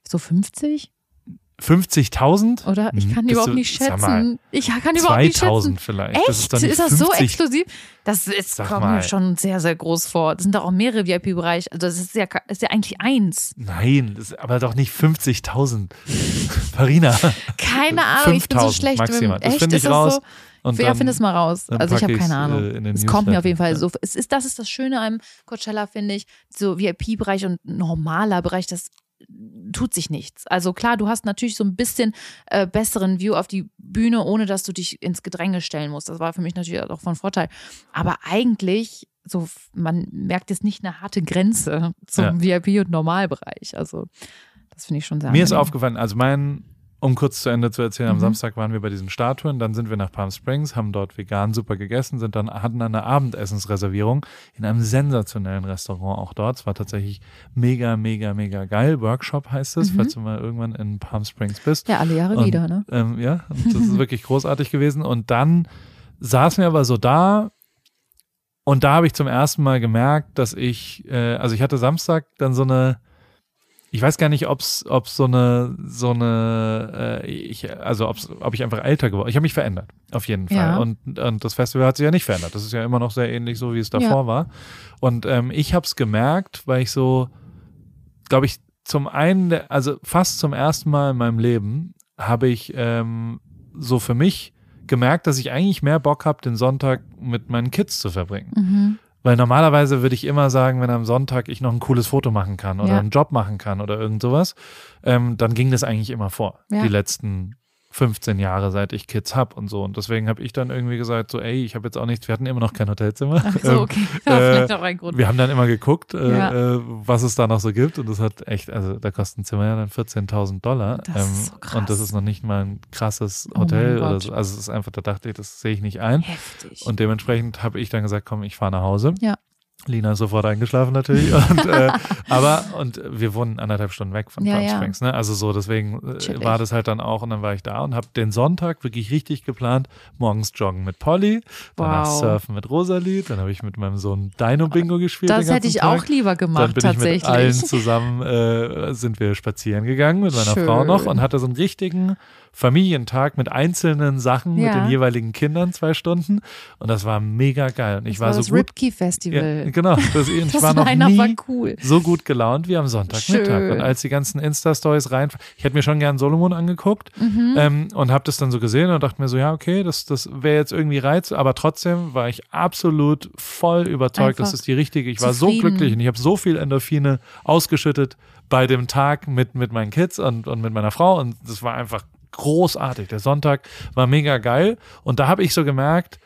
So 50? 50.000? Oder? Ich Hm, kann bist überhaupt du- nicht sag mal, schätzen. Ich kann überhaupt nicht 2000 schätzen. vielleicht. Echt? Das ist, nicht das so 50. exklusiv? Das ist, Sag kommt mal. mir schon sehr, sehr groß vor. Das sind doch auch mehrere VIP-Bereiche. Also das ist ja, ist ja eigentlich eins. Nein, ist aber doch nicht 50.000. Farina. Keine Ahnung, ich bin so 5000 schlecht. maximal. Das finde ist ich raus. so? Und dann- findet es mal raus? Also ich habe keine Ahnung. äh, den es kommt mir auf jeden Fall Newsletter. so. Es ist, das ist das Schöne am Coachella, finde ich. So VIP-Bereich und normaler Bereich, das tut sich nichts. Also klar, du hast natürlich so ein bisschen äh, besseren View auf die Bühne, ohne dass du dich ins Gedränge stellen musst. Das war für mich natürlich auch von Vorteil. Aber eigentlich, so, man merkt jetzt nicht eine harte Grenze zum VIP- und Normalbereich. Also das finde ich schon sehr Mir ist angenehm. aufgefallen, also mein um kurz zu Ende zu erzählen, am Mhm. Samstag waren wir bei diesen Statuen, dann sind wir nach Palm Springs, haben dort vegan super gegessen, sind dann, hatten dann eine Abendessensreservierung in einem sensationellen Restaurant auch dort. Es war tatsächlich mega, mega, mega geil. Workshop heißt es, Mhm. falls du mal irgendwann in Palm Springs bist. Ja, alle Jahre Und, wieder, ne? Ähm, ja, das ist wirklich großartig gewesen. Und dann saßen wir aber so da und da habe ich zum ersten Mal gemerkt, dass ich, äh, also ich hatte Samstag dann so eine, ich weiß gar nicht, ob's, ob's so eine, so eine, äh, ich, also ob's, ob ich einfach älter geworden, ich habe mich verändert, auf jeden Fall. Ja. Und, und das Festival hat sich ja nicht verändert. Das ist ja immer noch sehr ähnlich so, wie es davor war. Und ähm, ich habe es gemerkt, weil ich so, glaube ich, zum einen, also fast zum ersten Mal in meinem Leben habe ich ähm, so für mich gemerkt, dass ich eigentlich mehr Bock habe, den Sonntag mit meinen Kids zu verbringen. Mhm. Weil normalerweise würde ich immer sagen, wenn am Sonntag ich noch ein cooles Foto machen kann oder Ja. einen Job machen kann oder irgend sowas, ähm, dann ging das eigentlich immer vor. Ja. Die letzten 15 Jahre, seit ich Kids hab und so. Und deswegen habe ich dann irgendwie gesagt, so, ey, ich habe jetzt auch nichts, wir hatten immer noch kein Hotelzimmer. Ach so, Ähm, okay. Ja, äh, vielleicht auch ein Grund. wir haben dann immer geguckt, äh, Ja. äh, was es da noch so gibt. Und das hat echt, also da kostet ein Zimmer ja dann 14.000 Dollar. Das ist so krass. Und das ist noch nicht mal ein krasses Oh Hotel mein oder so. Also es ist einfach, da dachte ich, das sehe ich nicht ein. Heftig. Und dementsprechend habe ich dann gesagt, komm, ich fahre nach Hause. Ja. Lina ist sofort eingeschlafen natürlich. Und, äh, aber, und wir wohnen anderthalb Stunden weg von Ja, Palm ja. Springs. Ne? Also so, deswegen äh, Chillig. war das halt dann auch. Und dann war ich da und habe den Sonntag wirklich richtig geplant. Morgens joggen mit Polly, danach Wow. surfen mit Rosalie. Dann habe ich mit meinem Sohn Dino-Bingo gespielt. das hätte ich Tag. auch lieber Dann gemacht, bin ich mit tatsächlich. allen zusammen, äh, sind wir spazieren gegangen mit meiner Schön. Frau noch und hatte so einen richtigen Familientag mit einzelnen Sachen mit Ja. den jeweiligen Kindern zwei Stunden und das war mega geil und ich das war, war so das gut. Ripkey Ja, Festival. genau, das, ich das war noch nie war cool. so gut gelaunt wie am Sonntagmittag. Und als die ganzen Insta-Stories rein, ich hätte mir schon gern Solomon angeguckt Mhm. ähm, und habe das dann so gesehen und dachte mir so, ja, okay, das, das wäre jetzt irgendwie Reiz, aber trotzdem war ich absolut voll überzeugt, das Einfach ist die richtige. Ich war so glücklich und ich habe so viel Endorphine ausgeschüttet bei dem Tag mit, mit meinen Kids und, und mit meiner Frau und das war einfach großartig. Der Sonntag war mega geil und da habe ich so gemerkt,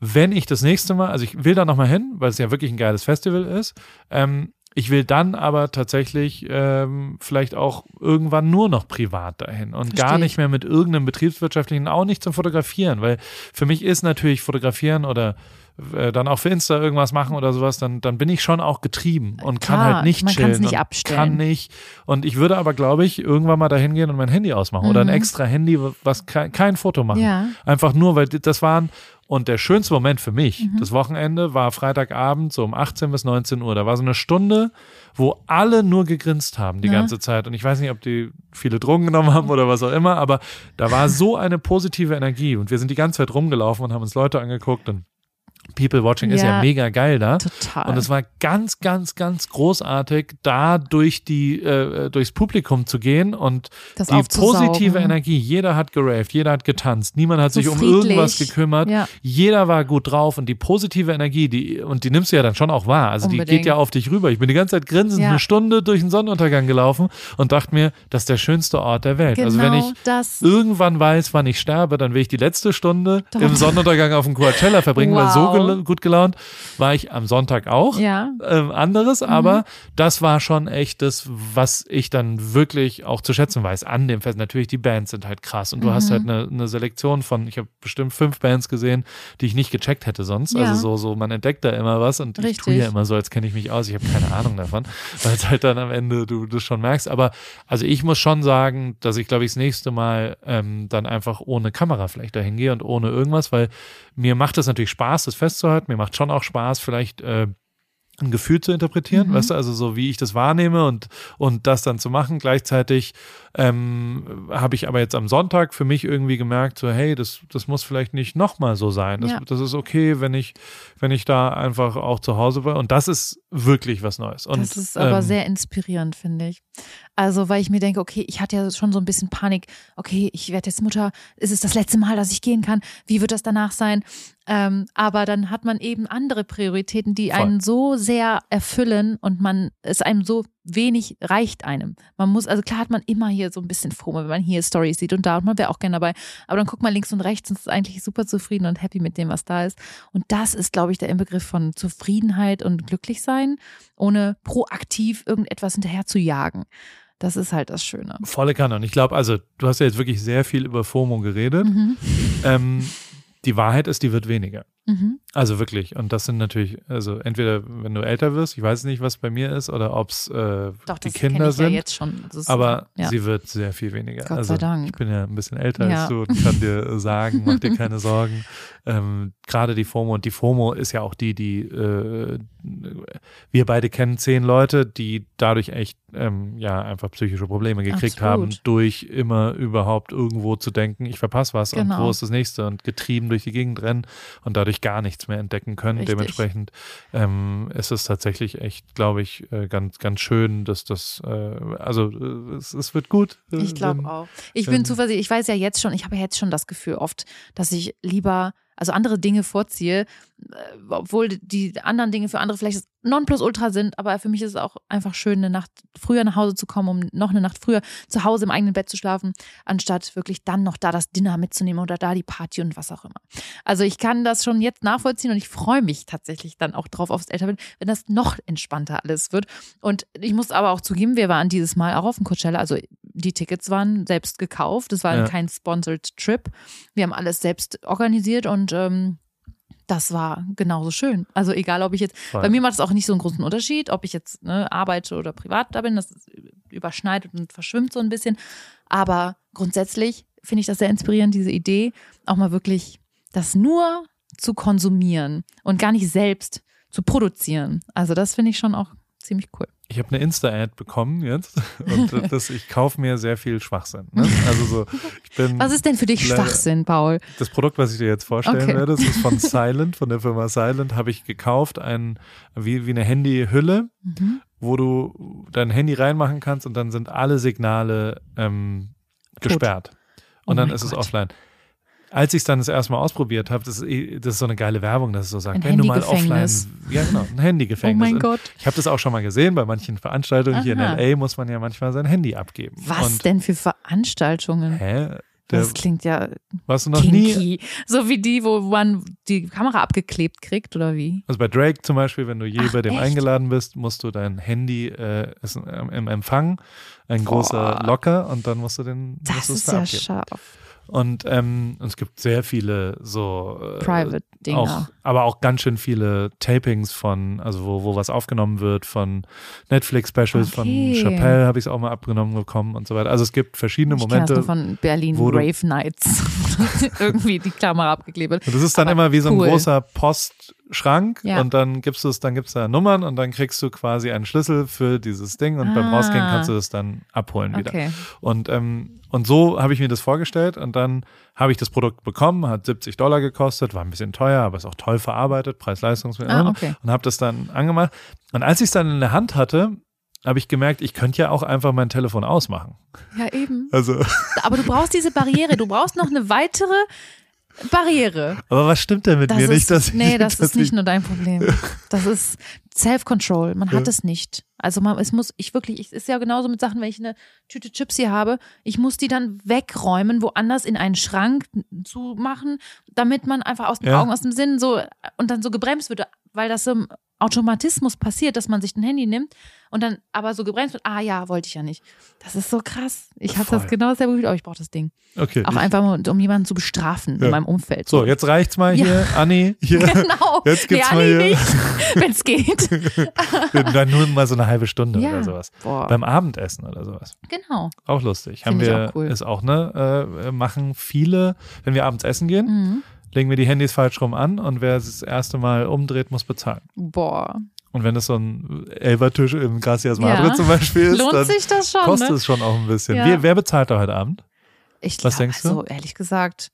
wenn ich das nächste Mal, also ich will da nochmal hin, weil es ja wirklich ein geiles Festival ist, ähm, ich will dann aber tatsächlich ähm, vielleicht auch irgendwann nur noch privat dahin und gar Verstehe ich. nicht mehr mit irgendeinem betriebswirtschaftlichen, auch nicht zum Fotografieren, weil für mich ist natürlich Fotografieren oder äh, dann auch für Insta irgendwas machen oder sowas, dann, dann bin ich schon auch getrieben und kann Klar, halt nicht man chillen. kann's nicht und abstellen. Kann nicht. Und ich würde aber, glaube ich, irgendwann mal dahin gehen und mein Handy ausmachen oder ein Mhm. extra Handy, was kein, kein Foto machen. Ja. Einfach nur, weil das waren, und der schönste Moment für mich, Mhm. das Wochenende, war Freitagabend, so um 18 bis 19 Uhr. Da war so eine Stunde, wo alle nur gegrinst haben die Ja. ganze Zeit. Und ich weiß nicht, ob die viele Drogen genommen haben oder was auch immer, aber da war so eine positive Energie. Und wir sind die ganze Zeit rumgelaufen und haben uns Leute angeguckt und People Watching ist ja Ja. mega geil da. Total. Und es war ganz, ganz, ganz großartig, da durch die, äh, durchs Publikum zu gehen und Das die positive Energie. Jeder hat geraved, jeder hat getanzt, niemand hat So sich um friedlich. irgendwas gekümmert. Ja. Jeder war gut drauf und die positive Energie, die, und die nimmst du ja dann schon auch wahr. Also die Unbedingt. geht ja auf dich rüber. Ich bin die ganze Zeit grinsend Ja. eine Stunde durch den Sonnenuntergang gelaufen und dachte mir, das ist der schönste Ort der Welt. Genau also wenn ich das. irgendwann weiß, wann ich sterbe, dann will ich die letzte Stunde Doch. im Sonnenuntergang auf dem Coachella verbringen, weil so Wow. gel gut gelaunt war ich am Sonntag auch. Ja. Ähm, anderes, Mhm. aber das war schon echt das, was ich dann wirklich auch zu schätzen weiß an dem Fest. Natürlich, die Bands sind halt krass und du hast Mhm. halt eine, eine Selektion von, ich habe bestimmt fünf Bands gesehen, die ich nicht gecheckt hätte sonst. Ja. Also so, so, man entdeckt da immer was und ich tue Richtig. ja immer so, als kenne ich mich aus. Ich habe keine Ahnung davon, weil es halt dann am Ende du das schon merkst. Aber also ich muss schon sagen, dass ich glaube ich das nächste Mal ähm, dann einfach ohne Kamera vielleicht dahin gehe und ohne irgendwas, weil mir macht es natürlich Spaß, das festzuhalten. Mir macht schon auch Spaß, vielleicht äh, ein Gefühl zu interpretieren, Mhm. weißt du, also so wie ich das wahrnehme und, und das dann zu machen. Gleichzeitig ähm, habe ich aber jetzt am Sonntag für mich irgendwie gemerkt, so hey, das, das muss vielleicht nicht nochmal so sein. Das, Ja. das ist okay, wenn ich, wenn ich da einfach auch zu Hause war. Und das ist wirklich was Neues. Und, das ist aber ähm, sehr inspirierend, finde ich. Also, weil ich mir denke, okay, ich hatte ja schon so ein bisschen Panik. Okay, ich werde jetzt Mutter. Ist es das letzte Mal, dass ich gehen kann? Wie wird das danach sein? Ähm, aber dann hat man eben andere Prioritäten, die Voll. einen so sehr erfüllen und man es einem so wenig reicht einem. Man muss, also klar hat man immer hier so ein bisschen FOMO, wenn man hier Stories sieht und da und man wäre auch gerne dabei. Aber dann guckt man links und rechts und ist eigentlich super zufrieden und happy mit dem, was da ist. Und das ist, glaube ich, der Inbegriff von Zufriedenheit und glücklich sein, ohne proaktiv irgendetwas hinterher zu jagen. Das ist halt das Schöne. Volle Kanne. Und ich glaube, also du hast ja jetzt wirklich sehr viel über FOMO geredet. Mhm. Ähm, die Wahrheit ist, die wird weniger. Mhm. Also wirklich. Und das sind natürlich, also entweder wenn du älter wirst, ich weiß nicht, was bei mir ist, oder ob es äh, Doch, die Kinder sind. ja jetzt schon. Aber ja. sie wird sehr viel weniger. Gott also sei Dank. ich bin ja ein bisschen älter Ja. als du und kann dir sagen, mach dir keine Sorgen. Ähm, Gerade die FOMO und die FOMO ist ja auch die, die äh, wir beide kennen zehn Leute, die dadurch echt ähm, ja einfach psychische Probleme gekriegt haben, Absolut. durch immer überhaupt irgendwo zu denken, ich verpasse was und Genau. wo ist das nächste und getrieben durch die Gegend rennen und dadurch gar nichts mehr entdecken können. Richtig. Dementsprechend ähm, ist es tatsächlich echt, glaube ich, äh, ganz, ganz schön, dass das, äh, also äh, es, es wird gut. äh, Ich glaube auch. Ich bin zuversichtlich. Ich weiß ja jetzt schon, ich habe ja jetzt schon das Gefühl oft, dass ich lieber, also andere Dinge vorziehe, äh, obwohl die anderen Dinge für andere vielleicht das Nonplusultra sind, aber für mich ist es auch einfach schön, eine Nacht früher nach Hause zu kommen, um noch eine Nacht früher zu Hause im eigenen Bett zu schlafen, anstatt wirklich dann noch da das Dinner mitzunehmen oder da die Party und was auch immer. Also ich kann das schon jetzt nachvollziehen und ich freue mich tatsächlich dann auch drauf aufs Älterwerden, wenn das noch entspannter alles wird. Und ich muss aber auch zugeben, wir waren dieses Mal auch auf dem Coachella, also die Tickets waren selbst gekauft, es war Ja. kein sponsored Trip. Wir haben alles selbst organisiert und ähm, das war genauso schön. Also egal, ob ich jetzt, Voll. bei mir macht es auch nicht so einen großen Unterschied, ob ich jetzt ne, arbeite oder privat da bin, das überschneidet und verschwimmt so ein bisschen. Aber grundsätzlich finde ich das sehr inspirierend, diese Idee, auch mal wirklich das nur zu konsumieren und gar nicht selbst zu produzieren. Also das finde ich schon auch ziemlich cool. Ich habe eine Insta-Ad bekommen jetzt und das, ich kaufe mir sehr viel Schwachsinn. Ne? Also so, ich bin Was ist denn für dich leider- Schwachsinn, Paul? Das Produkt, was ich dir jetzt vorstellen Okay. werde, das ist von Silent, von der Firma Silent, habe ich gekauft, ein, wie, wie eine Handyhülle, Mhm. wo du dein Handy reinmachen kannst und dann sind alle Signale ähm, gesperrt. Und Oh dann ist es Gott. offline. Als ich es dann das erste Mal ausprobiert habe, das, ist eh- das ist so eine geile Werbung, dass es so sagt, Ein wenn du mal offline, ja genau, ein Oh Handy-Gefängnis. mein Und Gott. Ich habe das auch schon mal gesehen bei manchen Veranstaltungen hier in Aha. LA muss man ja manchmal sein Handy abgeben. Was Und, denn für Veranstaltungen? Hä? Der, Das klingt ja warst du noch nie kinky. So wie die, wo man die Kamera abgeklebt kriegt, oder wie? Also bei Drake zum Beispiel, wenn du je Ach, bei dem echt? eingeladen bist, musst du dein Handy äh, ist im Empfang ein Boah. großer Locker und dann musst du den Das ist da ja abgeben. scharf. Und ähm, es gibt sehr viele so äh, Private-Dinger. auch, aber auch ganz schön viele Tapings von, also wo, wo was aufgenommen wird von Netflix-Specials, Okay. von Chappelle habe ich es auch mal abgenommen bekommen und so weiter. Also es gibt verschiedene Ich das Momente. nur von Berlin Rave Nights. Irgendwie die Kamera abgeklebt. Und das ist dann Aber immer wie so ein cool. großer Postschrank Ja. und dann gibst du es, dann gibt's da Nummern und dann kriegst du quasi einen Schlüssel für dieses Ding und beim Ah. Rausgehen kannst du das dann abholen wieder. Okay. Und, ähm, und so habe ich mir das vorgestellt und dann habe ich das Produkt bekommen, hat 70 Dollar gekostet, war ein bisschen teuer, aber ist auch toll verarbeitet, Preis-Leistungs Ah, okay. und habe das dann angemacht. Und als ich es dann in der Hand hatte, habe ich gemerkt, ich könnte ja auch einfach mein Telefon ausmachen. Ja, eben. Also, Aber du brauchst diese Barriere. Du brauchst noch eine weitere Barriere. aber was stimmt denn mit Das mir ist, nicht, dass ich, nee, das dass ist nicht ich, nur dein Problem. Das ist Self-Control. Man hat es nicht. Also man, es muss, ich wirklich, es ist ja genauso mit Sachen, wenn ich eine Tüte Chips hier habe, ich muss die dann wegräumen, woanders in einen Schrank zu machen, damit man einfach aus den Ja. Augen, aus dem Sinn so und dann so gebremst wird, weil das so im Automatismus passiert, dass man sich ein Handy nimmt und dann aber so gebremst wird, ah ja, wollte ich ja nicht. Das ist so krass. Ich habe das genau selber gefühlt, aber ich brauche das Ding. okay. Auch einfach, um jemanden zu bestrafen Ja. in meinem Umfeld. so, jetzt reicht's mal Ja. hier, Anni, hier. Genau. Jetzt gibt's nee, mal Anni hier- nicht, wenn es geht. dann nur mal so eine halbe Stunde Ja. oder sowas. Boah. Beim Abendessen oder sowas. genau. Auch lustig. Haben Find ich wir, auch cool. ist auch ne, äh, machen viele, wenn wir abends essen gehen, Mhm. Legen wir die Handys falsch rum an und wer es das erste Mal umdreht, muss bezahlen. Boah. Und wenn es so ein Elbertisch im Gracias Ja. Madre zum Beispiel ist, Lohnt dann sich das schon, kostet ne? es schon auch ein bisschen. Ja. Wer, wer bezahlt da heute Abend? Ich Was glaub, denkst du? Also, ehrlich gesagt,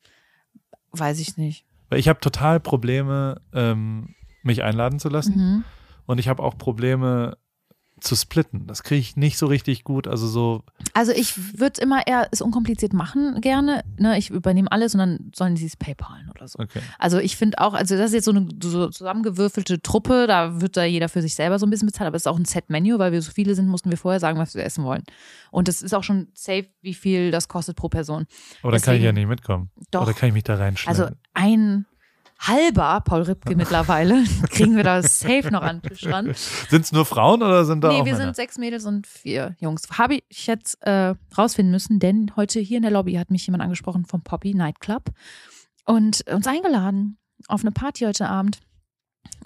weiß ich nicht. Weil ich habe total Probleme, ähm, mich einladen zu lassen. Mhm. Und ich habe auch Probleme zu splitten. Das kriege ich nicht so richtig gut. Also so, Also ich würde immer eher es unkompliziert machen gerne. Ne, ich übernehme alles und dann sollen sie es PayPalen oder so. okay. Also ich finde auch, also das ist jetzt so eine so zusammengewürfelte Truppe, da wird da jeder für sich selber so ein bisschen bezahlt, aber es ist auch ein Set-Menü, weil wir so viele sind, mussten wir vorher sagen, was wir essen wollen. Und es ist auch schon safe, wie viel das kostet pro Person. Aber dann kann ich ja Deswegen- nicht mitkommen. Doch. Oder kann ich mich da Also reinschneiden? ein, halber Paul Ripke mittlerweile. Kriegen wir da safe noch an den Tisch ran. Sind es nur Frauen oder sind da Nee, auch wir Männer? sind sechs Mädels und vier Jungs. Habe ich jetzt äh, rausfinden müssen, denn heute hier in der Lobby hat mich jemand angesprochen vom Poppy Nightclub und uns eingeladen auf eine Party heute Abend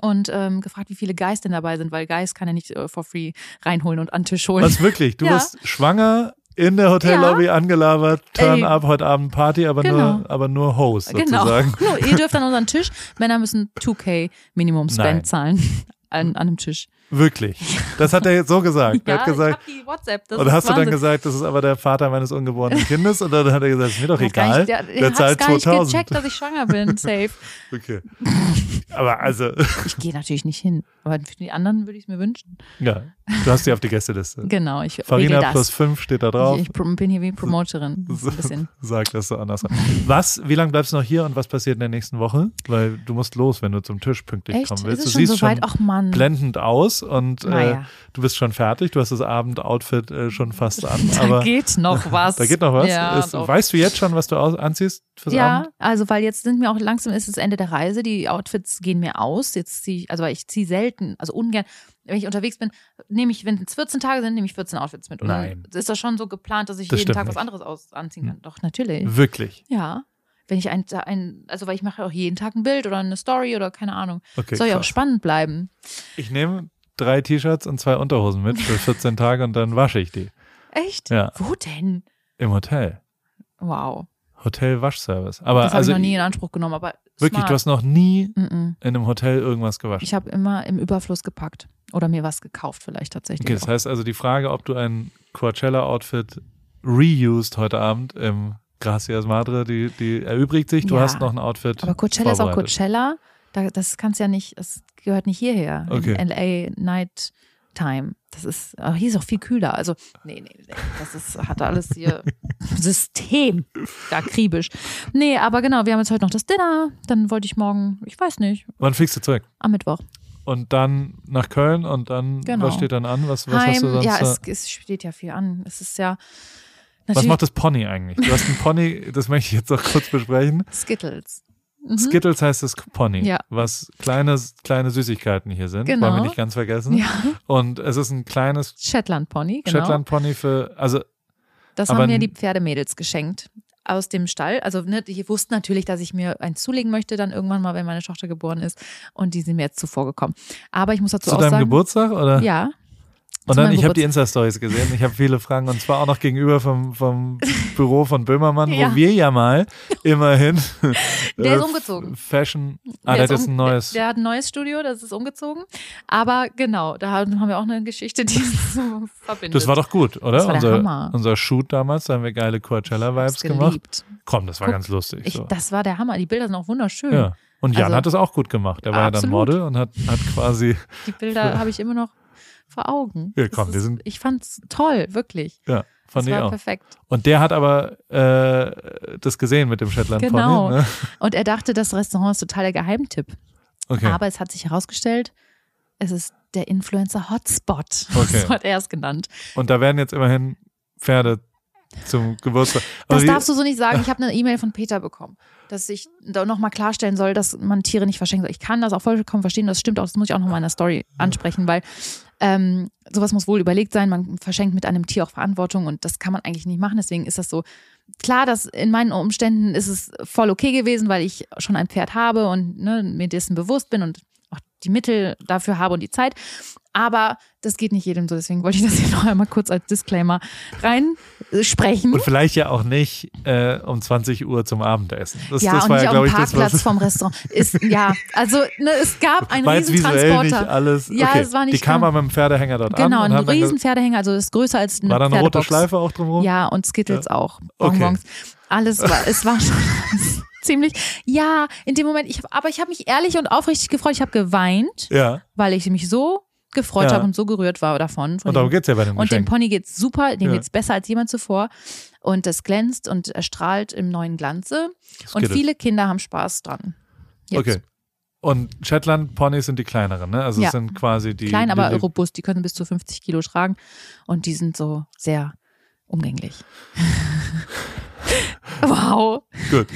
und ähm, gefragt, wie viele Guys denn dabei sind, weil Guys kann er nicht äh, for free reinholen und an Tisch holen. Was wirklich? Du Ja. bist schwanger in der Hotellobby angelabert, turn Ey. up heute Abend Party, aber Genau. nur, aber nur Host genau. sozusagen. No, ihr dürft an unseren Tisch. Männer müssen 2K Minimum Nein. Spend zahlen an, an einem Tisch. Wirklich. Das hat er jetzt so gesagt. er ja, hat gesagt, ich hab die WhatsApp. Das und ist hast du dann gesagt, das ist aber der Vater meines ungeborenen Kindes? Und dann hat er gesagt, ist mir doch egal. nicht, der, der, zahlt gar nicht 2000. gecheckt, dass ich schwanger bin. Safe. Okay. Aber also, Ich gehe natürlich nicht hin. Aber für die anderen würde ich es mir wünschen. ja, du hast sie auf die Gästeliste. Genau, ich Farina plus fünf steht da drauf. Ich, ich bin hier wie Promoterin. Ist ein bisschen. Sag das so anders. Was, wie lange bleibst du noch hier und was passiert in der nächsten Woche? Weil du musst los, wenn du zum Tisch pünktlich Echt? kommen Ist willst. es Du schon siehst so weit? schon Ach Mann. blendend aus und äh, Naja. du bist schon fertig. Du hast das Abendoutfit äh, schon fast an. Da aber geht noch was. da geht noch was. Ja, Ist, weißt du jetzt schon, was du anziehst fürs ja, Abend? also weil jetzt sind mir auch langsam ist es Ende der Reise, die Outfits gehen mir aus. Jetzt ziehe ich, also ich ziehe selten, also ungern, wenn ich unterwegs bin, nehme ich, wenn es 14 Tage sind, nehme ich 14 Outfits mit. Und Nein. ist das schon so geplant, dass ich Das jeden Tag was nicht. anderes aus, anziehen kann. Doch, natürlich. Wirklich. Ja. Wenn ich ein, ein, also weil ich mache auch jeden Tag ein Bild oder eine Story oder keine Ahnung. Okay, Soll ja auch spannend bleiben. Ich nehme drei T-Shirts und zwei Unterhosen mit für 14 Tage und dann wasche ich die. Echt? Ja. Wo denn? Im Hotel. Wow. Hotel-Waschservice. Aber das habe also ich noch nie in Anspruch genommen, aber wirklich, smart. du hast noch nie Mm -mm. in einem Hotel irgendwas gewaschen. Ich habe immer im Überfluss gepackt oder mir was gekauft vielleicht tatsächlich. Okay, das auch. heißt also die Frage, ob du ein Coachella-Outfit reused heute Abend im Gracias Madre, die, die erübrigt sich. Du Ja. hast noch ein Outfit. aber Coachella ist auch. Coachella. Da, das kannst ja nicht, das gehört nicht hierher. Okay. In LA Night Time. Das ist, aber hier ist auch viel kühler. Also, nee, nee, nee. Das ist, hat alles hier System. Akribisch. Nee, aber genau, wir haben jetzt heute noch das Dinner. Dann wollte ich morgen, ich weiß nicht, Wann fliegst du zurück? am Mittwoch. Und dann nach Köln und dann, Genau. was steht dann an? Was, was hast du Heim. sonst? Ja, da- es, es steht ja viel an. Es ist ja. was macht das Pony eigentlich? Du hast ein Pony, das möchte ich jetzt noch kurz besprechen. Skittles. Mhm. Skittles heißt das Pony, Ja. was kleine, kleine Süßigkeiten hier sind, Genau. wollen wir nicht ganz vergessen. Ja, Und es ist ein kleines Shetland Pony, genau. Shetland Pony für, also Das haben mir die Pferdemädels geschenkt aus dem Stall. Also ne, die wussten natürlich, dass ich mir eins zulegen möchte, dann irgendwann mal, wenn meine Tochter geboren ist. Und die sind mir jetzt zuvor gekommen. Aber ich muss dazu zu auch deinem sagen, Geburtstag oder? ja, Und dann, ich habe die. Insta-Stories gesehen. Ich habe viele Fragen und zwar auch noch gegenüber vom, vom Büro von Böhmermann, Ja. wo wir ja mal immerhin. Der ist äh, umgezogen. Fashion. Ah, Der hat ist jetzt ein um- neues. Der, der hat ein neues Studio, das ist umgezogen. Aber genau, da haben wir auch eine Geschichte, die es so verbindet. Das war doch gut, oder? Das war unser, Hammer. unser Shoot damals, da haben wir geile Coachella-Vibes gemacht. Komm, das war Guck, ganz lustig. Ich, so. Das war der Hammer. Die Bilder sind auch wunderschön. ja. Und Jan Also- hat das auch gut gemacht. Der war ja dann. Model und hat, hat quasi, Die Bilder habe ich immer noch vor Augen. Ja, Das komm, ist, sind- ich fand's toll, wirklich. ja, fand das ich war auch. perfekt. Und der hat aber äh, das gesehen mit dem Shetland Genau. Pony. Ne? Und er dachte, das Restaurant ist total der Geheimtipp. Okay. Aber es hat sich herausgestellt, es ist der Influencer-Hotspot. Okay. So hat er es genannt. Und da werden jetzt immerhin Pferde zum Geburtstag. Aber Das wie- darfst du so nicht sagen. Ich habe eine E-Mail von Peter bekommen, dass ich da nochmal klarstellen soll, dass man Tiere nicht verschenken soll. Ich kann das auch vollkommen verstehen, das stimmt auch, das muss ich auch nochmal in der Story ansprechen, weil ähm, sowas muss wohl überlegt sein. Man verschenkt mit einem Tier auch Verantwortung und das kann man eigentlich nicht machen. Deswegen ist das so. Klar, dass in meinen Umständen ist es voll okay gewesen, weil ich schon ein Pferd habe und ne, mir dessen bewusst bin und die Mittel dafür habe und die Zeit. Aber das geht nicht jedem so. Deswegen wollte ich das hier noch einmal kurz als Disclaimer reinsprechen. Und vielleicht ja auch nicht äh, um 20 Uhr zum Abendessen. Das, ja, das und war ja, auf glaube dem ich, das, Parkplatz was vom Restaurant. Ist, ja, also ne, es gab einen war jetzt riesen visuell nicht alles. Ja, okay. es war nicht Die kam aber mit dem Pferdehänger dort Genau, an. ein und haben dann riesen ge- Pferdehänger, also ist größer als eine War da eine rote. Schleife auch drumherum? Ja, und Skittles auch. Okay. Bonbons. Alles war, es war schon ziemlich, ja, in dem Moment, ich hab, aber ich habe mich ehrlich und aufrichtig gefreut. Ich habe geweint, Ja. weil ich mich so gefreut Ja. habe und so gerührt war davon. Von Und darum dem- geht's ja bei dem und dem. Pony geht's super, dem Ja. geht's besser als jemand zuvor. Und das glänzt und erstrahlt im neuen Glanze. Und Skittles. viele Kinder haben Spaß dran. Jetzt. Okay. Und Shetland Ponys sind die kleineren, ne? Also Ja. es sind quasi die. Klein, aber die, die, robust. Die können bis zu 50 Kilo tragen und die sind so sehr umgänglich. Wow. Gut.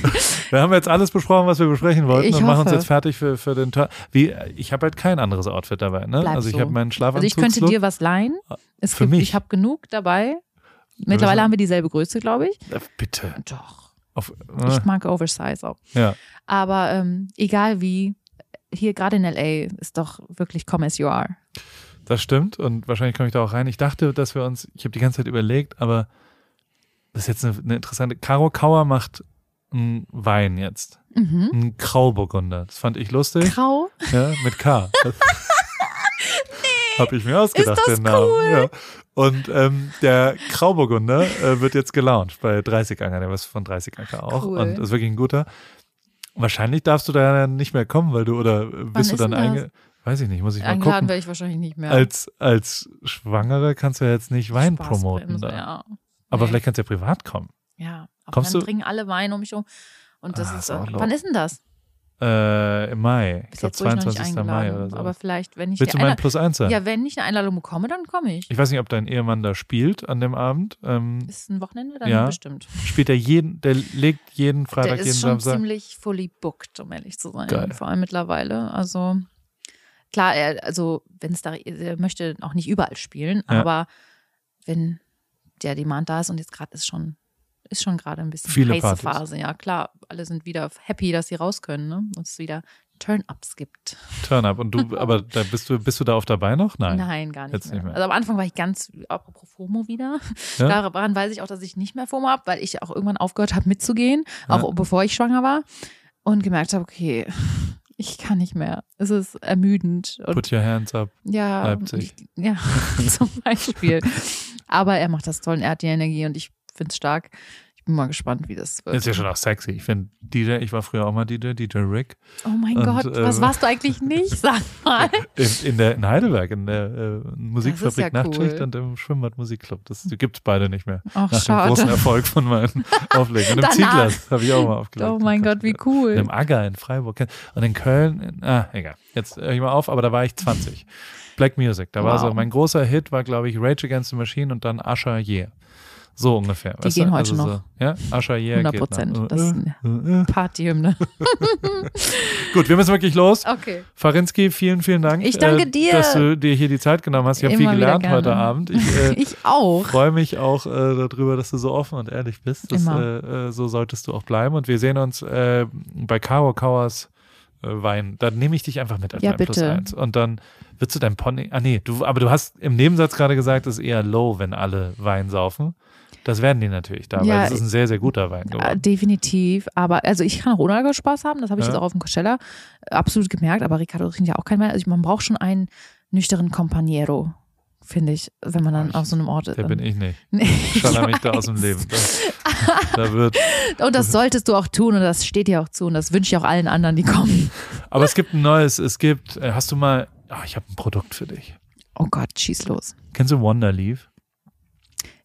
Wir haben jetzt alles besprochen, was wir besprechen wollten Ich und machen uns jetzt fertig für, für den Tag. Ich habe halt kein anderes Outfit dabei, ne? Bleib also ich so. habe meinen Also Schlafanzug. ich könnte dir was leihen. Es Für gibt, mich? Ich habe genug dabei. Mittlerweile haben wir dieselbe Größe, glaube ich. Bitte. Doch. Auf, äh, Ich mag Oversize auch. ja. Aber ähm, egal wie, hier gerade in LA ist doch wirklich come as you are. Das stimmt und wahrscheinlich komme ich da auch rein. Ich dachte, dass wir uns, ich habe die ganze Zeit überlegt, aber das ist jetzt eine, eine interessante. Caro Kauer macht einen Wein jetzt. Mhm. Einen Grauburgunder. Das fand ich lustig. Grau. Ja, mit K. Habe ich mir ausgedacht, Ist das den Namen. cool? Ja. Und ähm, der Grauburgunder äh, wird jetzt gelauncht bei 30 Anker, der was von 30 Anker auch. Cool. Und ist wirklich ein guter. Wahrscheinlich darfst du da nicht mehr kommen, weil du, oder bist du ist dann einge... Weiß ich nicht, muss ich mal Eingeladen gucken. werde ich wahrscheinlich nicht mehr. Als, als Schwangere kannst du ja jetzt nicht Wein promoten. Spaßbremse, Da. Ja. Aber Nee. vielleicht kannst du ja privat kommen. Ja, aber Kommst dann du- bringen alle Wein um mich um. Und das Ah, ist, ist wann ist denn das? Äh, Im Mai. Ich Bis glaube ich noch nicht 22. Mai eingeladen. oder so. Aber vielleicht, wenn ich Willst du mein Plus eins sein? Ja, wenn ich eine Einladung bekomme, dann komme ich. Ich weiß nicht, ob dein Ehemann da spielt an dem Abend. Ähm, Ist ein Wochenende dann Ja. bestimmt. spielt er jeden, der legt jeden Freitag, Der jeden ist schon Samstag. ziemlich fully booked, um ehrlich zu sein. Geil. Vor allem mittlerweile. Also klar, er, also wenn es da, er möchte auch nicht überall spielen, Ja. aber wenn der Demand da ist und jetzt gerade ist schon, ist schon gerade ein bisschen Viele heiße Partys. Phase. Ja, klar, alle sind wieder happy, dass sie raus können, ne? Und es wieder Turn-ups gibt. Turn-up. Und du, aber da bist du, bist du da auch dabei noch? Nein. Nein, gar nicht, Jetzt mehr. nicht mehr. Also am Anfang war ich ganz, apropos FOMO wieder. Ja? Daran weiß ich auch, dass ich nicht mehr FOMO habe, weil ich auch irgendwann aufgehört habe mitzugehen, auch Ja. bevor ich schwanger war und gemerkt habe, okay, ich kann nicht mehr. Es ist ermüdend. Und Put your hands up. ja, Leipzig. Ich, ja, zum Beispiel. Aber er macht das toll und er hat die Energie und ich finde es stark. Ich bin mal gespannt, wie das wird. Ist ja schon auch sexy. Ich finde DJ, ich war früher auch mal DJ, DJ Rick. oh mein Und, Gott, was äh, warst du eigentlich nicht? Sag mal. In, in, der, in Heidelberg, in der äh, Musikfabrik ja Nachtschicht cool. und im Schwimmbad Musikclub. Das gibt's beide nicht mehr. Ach, Nach dem großen schade. Erfolg von meinen Auflegen. Und im Danach. Ziegler habe ich auch mal aufgelegt. Oh mein Gott, wie cool. Im Agger in Freiburg. Und in Köln, in, ah, egal. Jetzt höre ich mal auf, aber da war ich 20. Black Music. Da war Wow. so, mein großer Hit war, glaube ich, Rage Against the Machine und dann Usher Yeah. So ungefähr. Die gehen du? heute also noch. So, ja, Usher Yeah 100 geht noch. Prozent. Das ist Äh, eine äh, äh. Partyhymne. Gut, wir müssen wirklich los. Okay. Farinski, vielen, vielen Dank. Ich danke äh, dir. Dass du dir hier die Zeit genommen hast. Ich habe viel gelernt heute Abend. Ich äh, Ich auch. freue mich auch äh, darüber, dass du so offen und ehrlich bist. Das, Immer. äh, äh, so solltest du auch bleiben. Und wir sehen uns äh, bei Caro Kauers äh, Wein. Dann nehme ich dich einfach mit als Ja, mein Plus bitte. eins. Und dann wirst du dein Pony. Ah nee, du, aber du hast im Nebensatz gerade gesagt, es ist eher low, wenn alle Wein saufen. Das werden die natürlich da, Ja, weil das ist ein sehr, sehr guter Wein Ja, geworden. definitiv. Aber also ich kann auch ohne Alkohol Spaß haben. Das habe ich Ja. jetzt auch auf dem Coachella absolut gemerkt. Aber Ricardo trinkt ja auch keinen Wein. Also man braucht schon einen nüchternen Companiero, finde ich, wenn man dann Oh, auf so einem Ort ist. Der bin ich nicht. Nee, Ich ich mich da aus dem. Leben. Da, da wird Und das solltest du auch tun und das steht dir auch zu und das wünsche ich auch allen anderen, die kommen. Aber es gibt ein neues, es gibt, äh, hast du mal, ah, ich habe ein Produkt für dich. Oh Gott, schieß los. Kennst du Wonderleaf?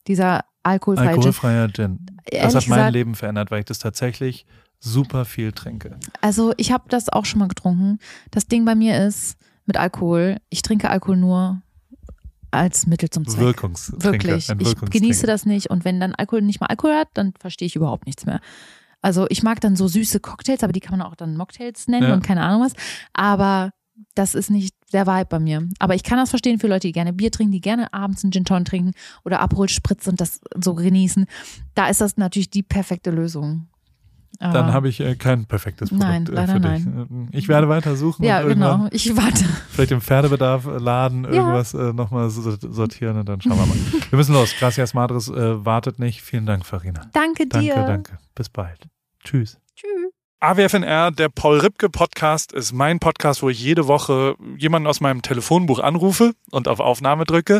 Dieser alkoholfreie Gin. Alkoholfreier Gin. Das Ehrlich hat mein gesagt- Leben verändert, weil ich das tatsächlich super viel trinke. Also ich habe das auch schon mal getrunken. Das Ding bei mir ist mit Alkohol, ich trinke Alkohol nur als Mittel zum Zweck. Wirkungstrinker. Wirklich. Ich genieße das nicht. Und wenn dann Alkohol nicht mal Alkohol hat, dann verstehe ich überhaupt nichts mehr. Also ich mag dann so süße Cocktails, aber die kann man auch dann Mocktails nennen Ja. und keine Ahnung was. Aber das ist nicht der Vibe bei mir. Aber ich kann das verstehen für Leute, die gerne Bier trinken, die gerne abends einen Gin Tonic trinken oder Aperol Spritz und das so genießen. Da ist das natürlich die perfekte Lösung. Aber- Dann habe ich äh, kein perfektes Produkt Nein, äh, leider für dich. nein. Ich werde weiter suchen Ja, genau. Ich warte. vielleicht im Pferdebedarf äh, laden, Ja. irgendwas äh, nochmal so- sortieren und dann schauen wir mal. wir müssen los. Gracias Madres äh, wartet nicht. Vielen Dank, Farina. Danke Danke, dir. danke. Bis bald. Tschüss. Tschüss. AWFNR, der Paul Ripke Podcast, ist mein Podcast, wo ich jede Woche jemanden aus meinem Telefonbuch anrufe und auf Aufnahme drücke.